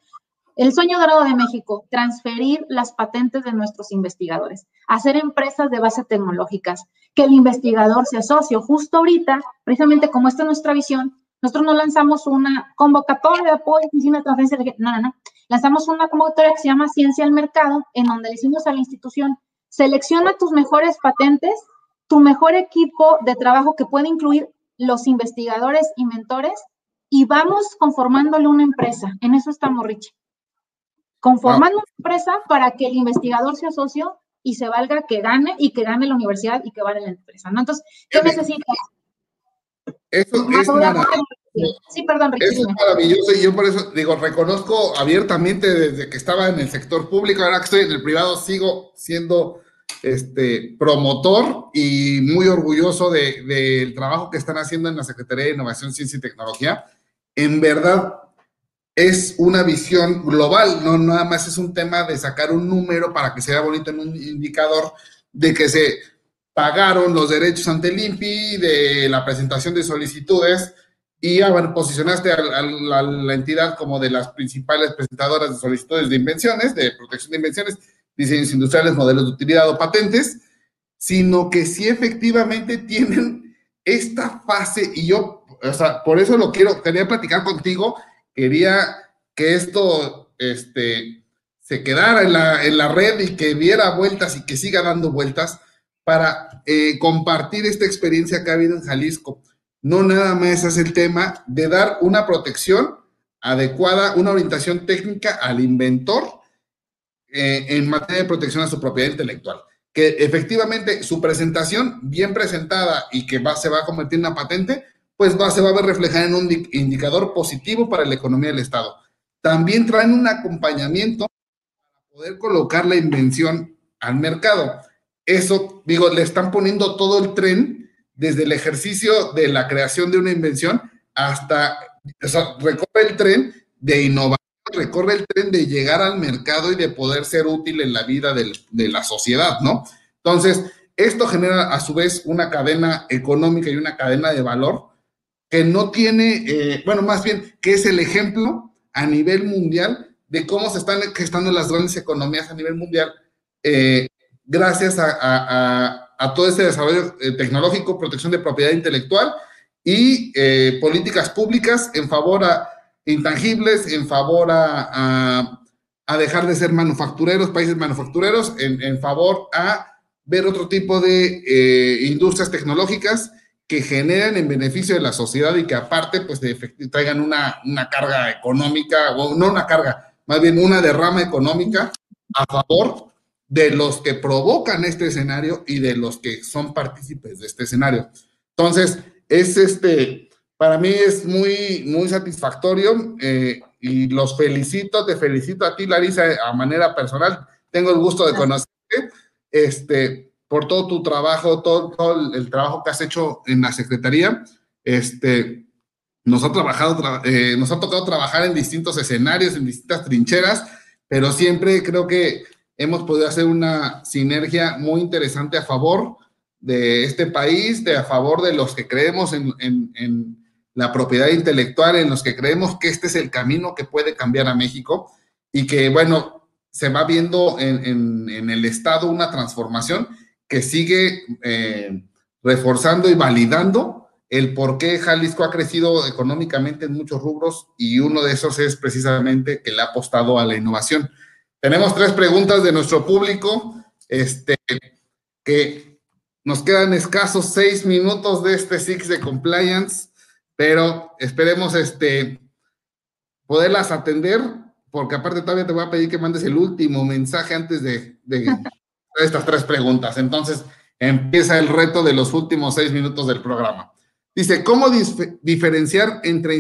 El sueño dorado de México, transferir las patentes de nuestros investigadores, hacer empresas de base tecnológicas, que el investigador se asocie. Justo ahorita, precisamente como esta es nuestra visión, nosotros no lanzamos una convocatoria de apoyo, de transferencia. No, no, no. Lanzamos una convocatoria que se llama Ciencia al Mercado, en donde decimos a la institución, selecciona tus mejores patentes, tu mejor equipo de trabajo que puede incluir los investigadores y mentores, y vamos conformándole una empresa. En eso estamos, Richie. Conformando una empresa para que el investigador se asocie y se valga que gane y que gane la universidad y que vale la empresa, ¿no? Entonces, ¿qué necesitas? Eso es maravilloso. Sí, perdón, Eso es maravilloso y yo por eso digo, reconozco abiertamente desde que estaba en el sector público, ahora que estoy en el privado, sigo siendo este promotor y muy orgulloso del de, trabajo que están haciendo en la Secretaría de Innovación, Ciencia y Tecnología. En verdad, es una visión global, no nada más es un tema de sacar un número para que sea bonito en un indicador de que se pagaron los derechos ante el INPI, de la presentación de solicitudes y bueno, posicionaste a, la entidad como de las principales presentadoras de solicitudes de invenciones, de protección de invenciones, diseños industriales, modelos de utilidad o patentes, sino que sí efectivamente tienen esta fase y yo, o sea, por eso lo quiero, quería platicar contigo quería que esto este, se quedara en la, en la red y que diera vueltas y que siga dando vueltas para eh, compartir esta experiencia que ha habido en Jalisco. No nada más es el tema de dar una protección adecuada, una orientación técnica al inventor eh, en materia de protección a su propiedad intelectual. Que efectivamente su presentación bien presentada y que va, se va a convertir en una patente, pues se va a ver reflejada en un indicador positivo para la economía del Estado. También traen un acompañamiento para poder colocar la invención al mercado. Eso, digo, le están poniendo todo el tren desde el ejercicio de la creación de una invención hasta, o recorre el tren de innovación, recorre el tren de llegar al mercado y de poder ser útil en la vida de la sociedad, ¿no? Entonces, esto genera a su vez una cadena económica y una cadena de valor que no tiene, eh, bueno, más bien, que es el ejemplo a nivel mundial de cómo se están gestando las grandes economías a nivel mundial eh, gracias a, todo este desarrollo eh, tecnológico, protección de propiedad intelectual y políticas públicas en favor a intangibles, en favor a, dejar de ser manufactureros, países manufactureros, en, en favor a ver otro tipo de industrias tecnológicas que generan en beneficio de la sociedad y que aparte pues traigan una, una carga económica, o no una carga, más bien una derrama económica a favor de los que provocan este escenario y de los que son partícipes de este escenario. Entonces, es este, para mí es muy, muy satisfactorio eh, y los felicito, te felicito a ti, Larisa, a manera personal. Tengo el gusto de conocerte. Este, por todo tu trabajo, todo, el trabajo que has hecho en la Secretaría. Este, nos ha trabajado, eh, nos ha tocado trabajar en distintos escenarios, en distintas trincheras, pero siempre creo que hemos podido hacer una sinergia muy interesante a favor de este país, de a favor de los que creemos en, la propiedad intelectual, en los que creemos que este es el camino que puede cambiar a México y que, bueno, se va viendo en, en el Estado una transformación que sigue eh, reforzando y validando el por qué Jalisco ha crecido económicamente en muchos rubros y uno de esos es precisamente que le ha apostado a la innovación. Tenemos tres preguntas de nuestro público, este, que nos quedan escasos seis minutos de este Six de Compliance, pero esperemos este, poderlas atender, porque aparte todavía te voy a pedir que mandes el último mensaje antes de, de estas tres preguntas. Entonces, empieza el reto de los últimos seis minutos del programa. Dice, ¿cómo diferenciar entre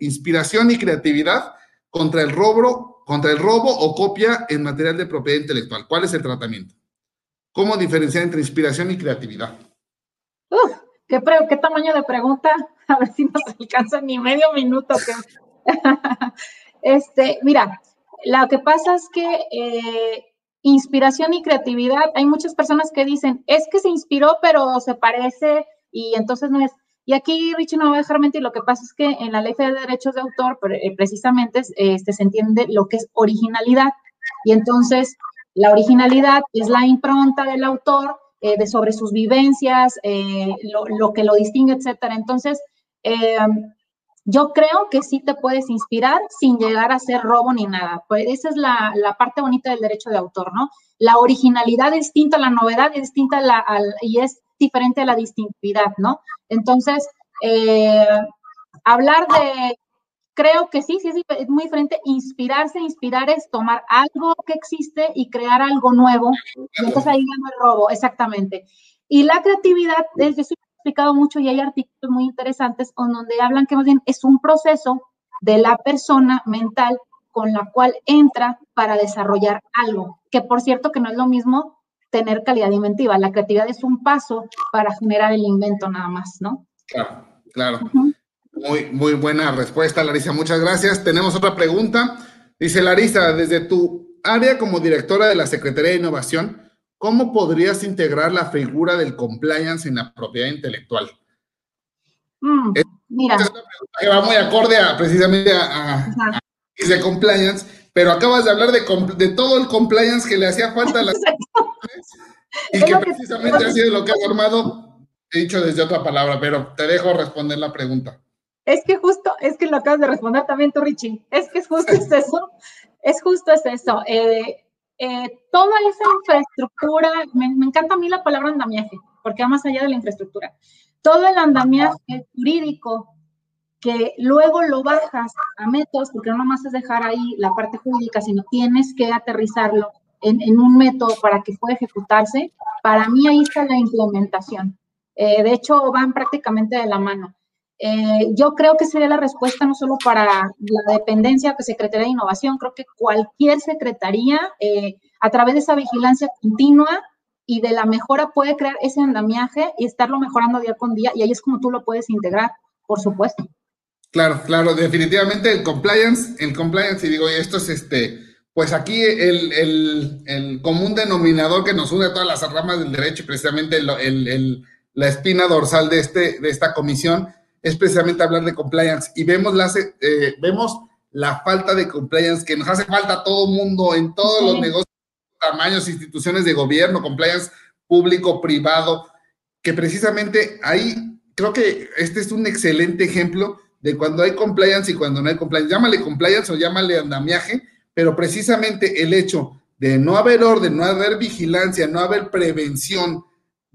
inspiración y creatividad contra el robo, contra el robo o copia en material de propiedad intelectual? ¿Cuál es el tratamiento? ¿Cómo diferenciar entre inspiración y creatividad? Uf, ¿qué, ¿qué, tamaño de pregunta? <laughs> A ver si nos alcanza ni medio minuto. <laughs> este, mira, lo que pasa es que eh, inspiración y creatividad, hay muchas personas que dicen, es que se inspiró, pero se parece y entonces no es. Y aquí Richie no va a dejar mentir, lo que pasa es que en la ley de derechos de autor eh, precisamente este, se entiende lo que es originalidad. Y entonces la originalidad es la impronta del autor eh, de sobre sus vivencias, eh, lo, que lo distingue, etcétera. Entonces, yo creo que sí te puedes inspirar sin llegar a ser robo ni nada. Pues esa es la, parte bonita del derecho de autor, ¿no? La originalidad es distinta la novedad es distinta la, y es diferente a la distintividad, ¿no? Entonces, eh, hablar de, creo que sí, sí, es muy diferente. Inspirarse, inspirar es tomar algo que existe y crear algo nuevo. Y entonces ahí viene el robo, exactamente. Y la creatividad, es, yo explicado mucho y hay artículos muy interesantes con donde hablan que más bien es un proceso de la persona mental con la cual entra para desarrollar algo, que por cierto que no es lo mismo tener calidad inventiva, la creatividad es un paso para generar el invento nada más, ¿no? Claro, claro. Muy, muy buena respuesta, Larisa, muchas gracias. Tenemos otra pregunta. Dice Larisa, desde tu área como directora de la Secretaría de Innovación, ¿cómo podrías integrar la figura del compliance en la propiedad intelectual? Mm, mira. Es una pregunta que va muy acorde a, precisamente a, de compliance, pero acabas de hablar de, de, todo el compliance que le hacía falta a las y que, precisamente ha sido lo que ha formado, he dicho desde otra palabra, pero te dejo responder la pregunta. Es que justo, es que lo acabas de responder también tú, Richie. Es que es justo <laughs> es eso. Es justo es eso. Eh, eh, toda esa infraestructura, me, encanta a mí la palabra andamiaje, porque va más allá de la infraestructura. Todo el andamiaje jurídico que luego lo bajas a métodos, porque no nomás es dejar ahí la parte jurídica, sino tienes que aterrizarlo en, un método para que pueda ejecutarse, para mí ahí está la implementación. Eh, de hecho, van prácticamente de la mano. Eh, yo creo que sería la respuesta no solo para la dependencia que Secretaría de Innovación, creo que cualquier secretaría eh, a través de esa vigilancia continua y de la mejora puede crear ese andamiaje y estarlo mejorando día con día y ahí es como tú lo puedes integrar, por supuesto. Claro, claro, definitivamente el compliance, el compliance, y digo, esto es este, pues aquí el, el, el común denominador que nos une a todas las ramas del derecho, precisamente el, la espina dorsal de, este, de esta comisión, es precisamente hablar de compliance y vemos la, eh, vemos la falta de compliance que nos hace falta a todo mundo en todos los negocios, tamaños, instituciones de gobierno, compliance público, privado, que precisamente ahí creo que este es un excelente ejemplo de cuando hay compliance y cuando no hay compliance. Llámale compliance o llámale andamiaje, pero precisamente el hecho de no haber orden, no haber vigilancia, no haber prevención,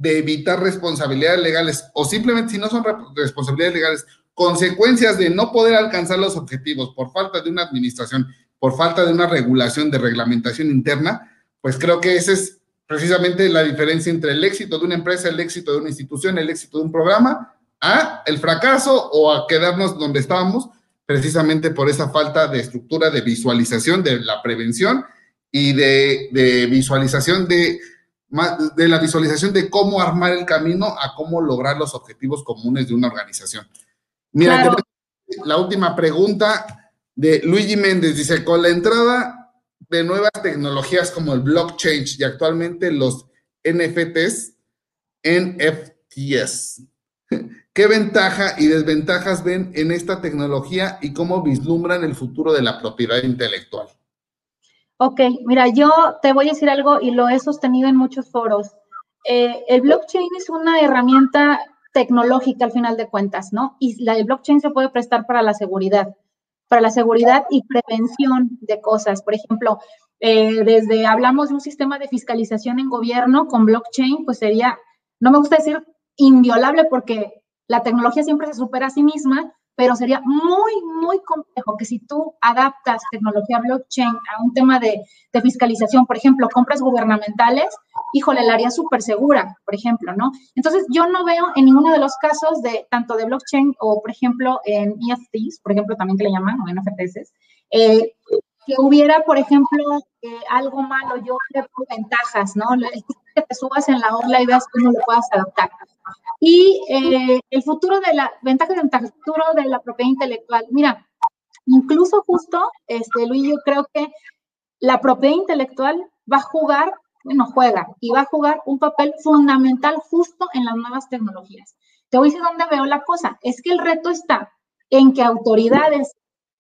de evitar responsabilidades legales o simplemente si no son responsabilidades legales, consecuencias de no poder alcanzar los objetivos por falta de una administración, por falta de una regulación de reglamentación interna, pues creo que esa es precisamente la diferencia entre el éxito de una empresa, el éxito de una institución, el éxito de un programa, a el fracaso o a quedarnos donde estábamos, precisamente por esa falta de estructura de visualización de la prevención y de, de visualización de de la visualización de cómo armar el camino a cómo lograr los objetivos comunes de una organización. Mira, la última pregunta de Luigi Méndez dice, con la entrada de nuevas tecnologías como el blockchain y actualmente los NFTs, NFTs, <laughs> ¿qué ventaja y desventajas ven en esta tecnología y cómo vislumbran el futuro de la propiedad intelectual? Ok, mira, yo te voy a decir algo y lo he sostenido en muchos foros. Eh, el blockchain es una herramienta tecnológica al final de cuentas, ¿no? Y el blockchain se puede prestar para la seguridad, para la seguridad y prevención de cosas. Por ejemplo, eh, desde hablamos de un sistema de fiscalización en gobierno con blockchain, pues sería, no me gusta decir inviolable porque la tecnología siempre se supera a sí misma, pero sería muy, muy complejo que si tú adaptas tecnología blockchain a un tema de, fiscalización, por ejemplo, compras gubernamentales, híjole, la haría súper segura, por ejemplo, ¿no? Entonces, yo no veo en ninguno de los casos de tanto de blockchain o, por ejemplo, en EFTs, por ejemplo, también que le llaman, o en NFTs, eh, hubiera, por ejemplo, eh, algo malo, yo creo ventajas, ¿no? El que te subas en la ola y veas cómo lo puedas adaptar. Y eh, el futuro de la, ventaja y ventaja, el futuro de la propiedad intelectual. Mira, incluso justo, este, Luis, yo creo que la propiedad intelectual va a jugar, bueno, juega, y va a jugar un papel fundamental justo en las nuevas tecnologías. te voy a decir dónde veo la cosa. Es que el reto está en que autoridades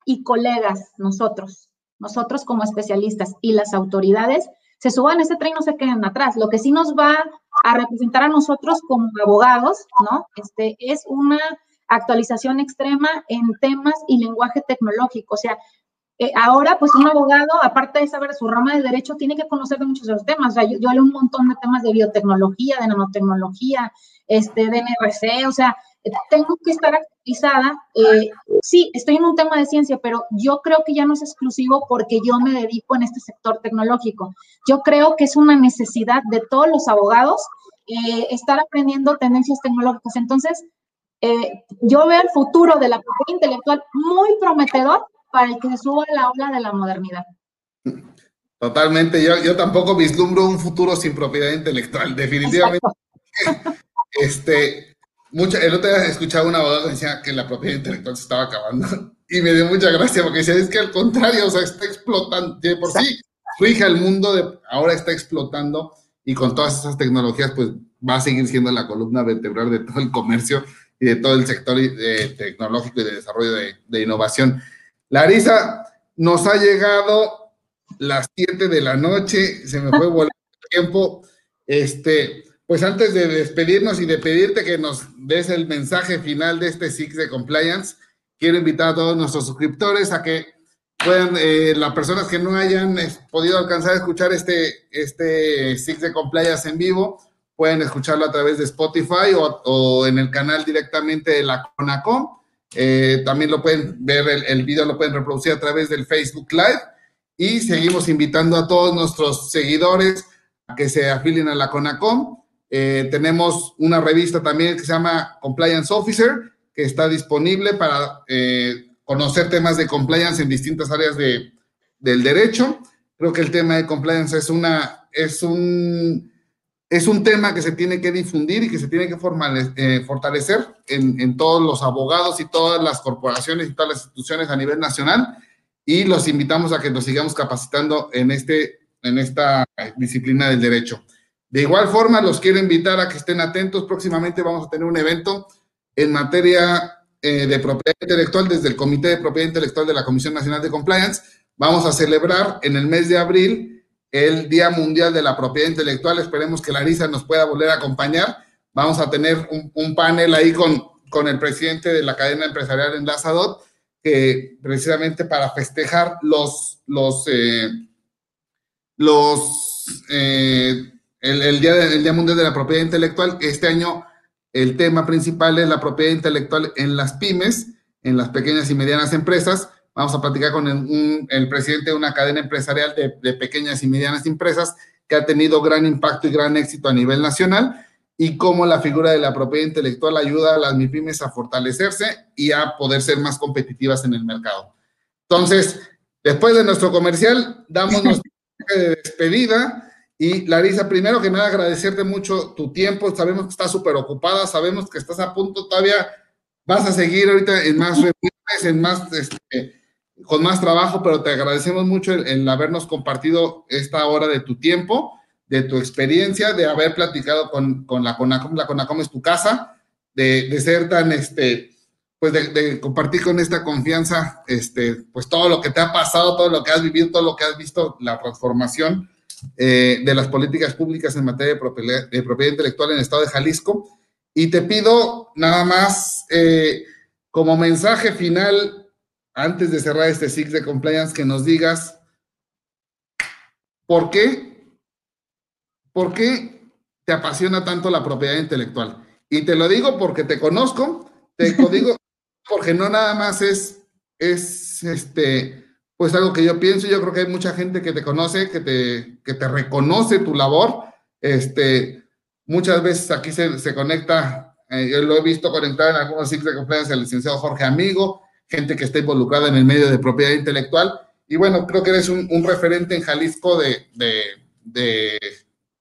y colegas, nosotros, nosotros como especialistas y las autoridades, se suban ese tren y no se queden atrás. Lo que sí nos va a representar a nosotros como abogados, ¿no? Este, es una actualización extrema en temas y lenguaje tecnológico. O sea, eh, ahora, pues un abogado, aparte de saber su rama de derecho, tiene que conocer de muchos de los temas. O sea, yo, yo leo un montón de temas de biotecnología, de nanotecnología, este, de NRC, o sea, tengo que estar actualizada. Eh, sí, estoy en un tema de ciencia, pero yo creo que ya no es exclusivo porque yo me dedico en este sector tecnológico. Yo creo que es una necesidad de todos los abogados eh, estar aprendiendo tendencias tecnológicas. Entonces, eh, yo veo el futuro de la propiedad intelectual muy prometedor para el que se suba a la ola de la modernidad. Totalmente, yo, yo tampoco vislumbro un futuro sin propiedad intelectual, definitivamente. <laughs> Este, mucha, el otro día escuchaba un abogado que decía que la propiedad intelectual se estaba acabando <laughs> y me dio mucha gracia porque decía, es que al contrario, o sea, está explotando, de por sí, hija el mundo de, ahora está explotando y con todas esas tecnologías, pues va a seguir siendo la columna vertebral de todo el comercio y de todo el sector eh, tecnológico y de desarrollo de, de innovación. Larisa, nos ha llegado las 7 de la noche, se me fue volando el tiempo. Este, pues antes de despedirnos y de pedirte que nos des el mensaje final de este SIX de Compliance, quiero invitar a todos nuestros suscriptores a que puedan, eh, las personas que no hayan eh, podido alcanzar a escuchar este, este SIX de Compliance en vivo, pueden escucharlo a través de Spotify o, en el canal directamente de la CONACOM. Eh, también lo pueden ver, el, video lo pueden reproducir a través del Facebook Live. Y seguimos invitando a todos nuestros seguidores a que se afilien a la CONACOM eh, tenemos una revista también que se llama Compliance Officer, que está disponible para eh, conocer temas de compliance en distintas áreas de, del derecho. Creo que el tema de compliance es, una, es, un, es un tema que se tiene que difundir y que se tiene que eh, fortalecer en, en todos los abogados y todas las corporaciones y todas las instituciones a nivel nacional. Y los invitamos a que nos sigamos capacitando en, este, en esta disciplina del derecho. De igual forma, los quiero invitar a que estén atentos. Próximamente vamos a tener un evento en materia eh, de propiedad intelectual desde el Comité de Propiedad Intelectual de la Comisión Nacional de Compliance. Vamos a celebrar en el mes de abril el Día Mundial de la Propiedad Intelectual. Esperemos que Larisa nos pueda volver a acompañar. Vamos a tener un, panel ahí con, con el presidente de la cadena empresarial Enlazadot, que precisamente para festejar los, los, eh, los eh, el, día, Día Mundial de la Propiedad Intelectual. Este año el tema principal es la propiedad intelectual en las pymes, en las pequeñas y medianas empresas. Vamos a platicar con el, presidente de una cadena empresarial de, pequeñas y medianas empresas que ha tenido gran impacto y gran éxito a nivel nacional y cómo la figura de la propiedad intelectual ayuda a las MIPIMES a fortalecerse y a poder ser más competitivas en el mercado. Entonces, después de nuestro comercial, damos nuestra <laughs> de despedida y Larisa, primero que nada, agradecerte mucho tu tiempo. Sabemos que estás súper ocupada, sabemos que estás a punto todavía, vas a seguir ahorita en más reuniones, en más, este, con más trabajo, pero te agradecemos mucho el, habernos compartido esta hora de tu tiempo, de tu experiencia, de haber platicado con, con la CONACOM. La CONACOM es tu casa, de, de ser tan, este, pues de, de, compartir con esta confianza, este, pues todo lo que te ha pasado, todo lo que has vivido, todo lo que has visto, la transformación eh, de las políticas públicas en materia de propiedad, intelectual en el estado de Jalisco. Y te pido nada más eh, como mensaje final, antes de cerrar este SIX de compliance, que nos digas por qué, por qué te apasiona tanto la propiedad intelectual. Y te lo digo porque te conozco, te lo digo <laughs> porque no nada más es, es este, pues algo que yo pienso, yo creo que hay mucha gente que te conoce, que te, que te reconoce tu labor. Este, muchas veces aquí se, se conecta, eh, yo lo he visto conectado en algunos ciclos de conferencia el licenciado Jorge Amigo, gente que está involucrada en el medio de propiedad intelectual. Y bueno, creo que eres un, un referente en Jalisco de, de, de,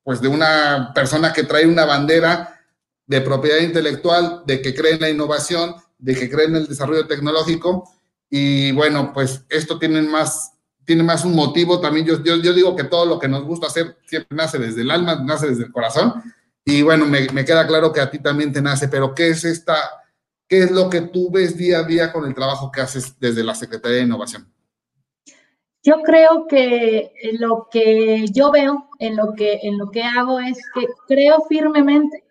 pues de una persona que trae una bandera de propiedad intelectual, de que cree en la innovación, de que cree en el desarrollo tecnológico y bueno, pues esto tiene más, tiene más un motivo también. Yo, yo, digo que todo lo que nos gusta hacer siempre nace desde el alma, nace desde el corazón. Y bueno, me, me, queda claro que a ti también te nace, pero ¿qué es esta, qué es lo que tú ves día a día con el trabajo que haces desde la Secretaría de Innovación? Yo creo que lo que yo veo en lo que, en lo que hago es que creo firmemente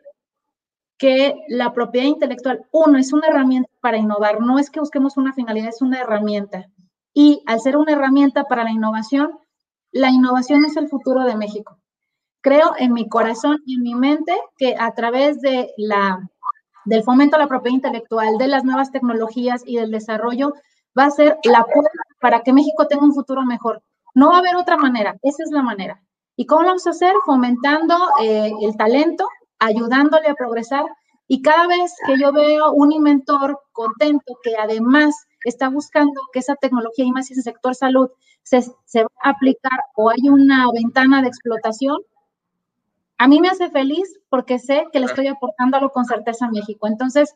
que la propiedad intelectual, uno, es una herramienta para innovar, no es que busquemos una finalidad, es una herramienta. Y al ser una herramienta para la innovación, la innovación es el futuro de México. Creo en mi corazón y en mi mente que a través de la, del fomento a la propiedad intelectual, de las nuevas tecnologías y del desarrollo, va a ser la puerta para que México tenga un futuro mejor. No va a haber otra manera, esa es la manera. ¿Y cómo lo vamos a hacer? Fomentando eh, el talento, ayudándole a progresar. Y cada vez que yo veo un inventor contento que además está buscando que esa tecnología y más ese sector salud se, se va a aplicar o hay una ventana de explotación, a mí me hace feliz porque sé que le estoy aportando algo con certeza a México. Entonces,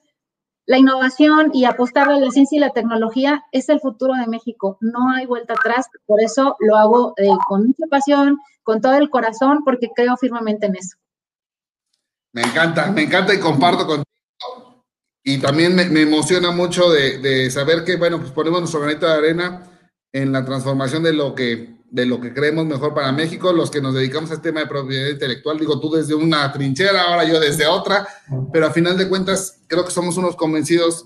la innovación y apostar a la ciencia y la tecnología es el futuro de México. No hay vuelta atrás. Por eso lo hago eh, con mucha pasión, con todo el corazón, porque creo firmemente en eso. Me encanta, me encanta y comparto contigo. Y también me, emociona mucho de, saber que, bueno, pues ponemos nuestro granito de arena en la transformación de lo que de lo que creemos mejor para México, los que nos dedicamos a este tema de propiedad intelectual, digo tú desde una trinchera, ahora yo desde otra, pero a final de cuentas creo que somos unos convencidos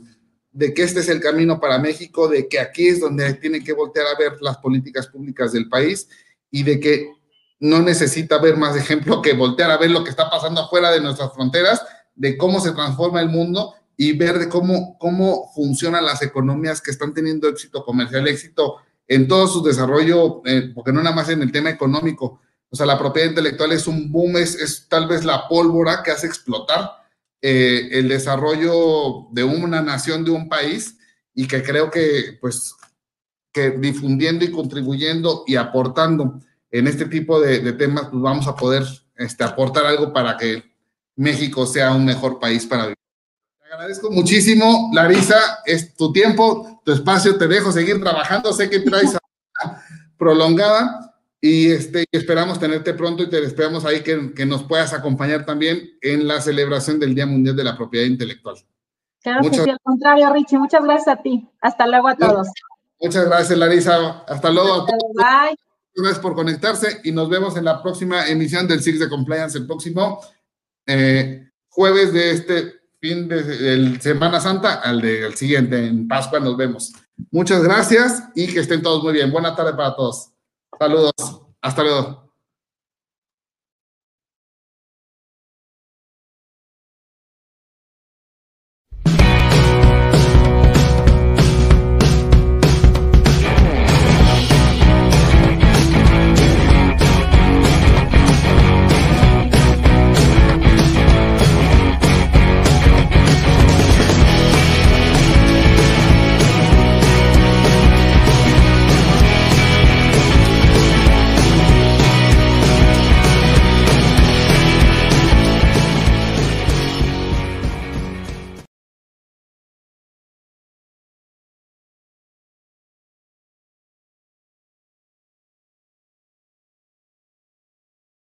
de que este es el camino para México, de que aquí es donde tiene que voltear a ver las políticas públicas del país y de que no necesita ver más ejemplo que voltear a ver lo que está pasando afuera de nuestras fronteras, de cómo se transforma el mundo y ver de cómo, cómo funcionan las economías que están teniendo éxito comercial, éxito en todo su desarrollo, eh, porque no nada más en el tema económico. O sea, la propiedad intelectual es un boom, es, es tal vez la pólvora que hace explotar eh, el desarrollo de una nación, de un país, y que creo que, pues, que difundiendo y contribuyendo y aportando en este tipo de, de temas, pues vamos a poder este, aportar algo para que México sea un mejor país para vivir agradezco muchísimo, Larisa, es tu tiempo, tu espacio, te dejo seguir trabajando, sé que traes <laughs> prolongada y este, esperamos tenerte pronto y te esperamos ahí que, que, nos puedas acompañar también en la celebración del Día Mundial de la Propiedad Intelectual. Claro muchas, que sí, al contrario, Richie, muchas gracias a ti. Hasta luego a todos. Muchas gracias, Larisa. Hasta luego. Bye. Gracias por conectarse y nos vemos en la próxima emisión del Six de Compliance, el próximo eh, jueves de este fin de, Semana Santa al, del siguiente, en Pascua nos vemos. Muchas gracias y que estén todos muy bien. Buena tarde para todos. Saludos. Hasta luego.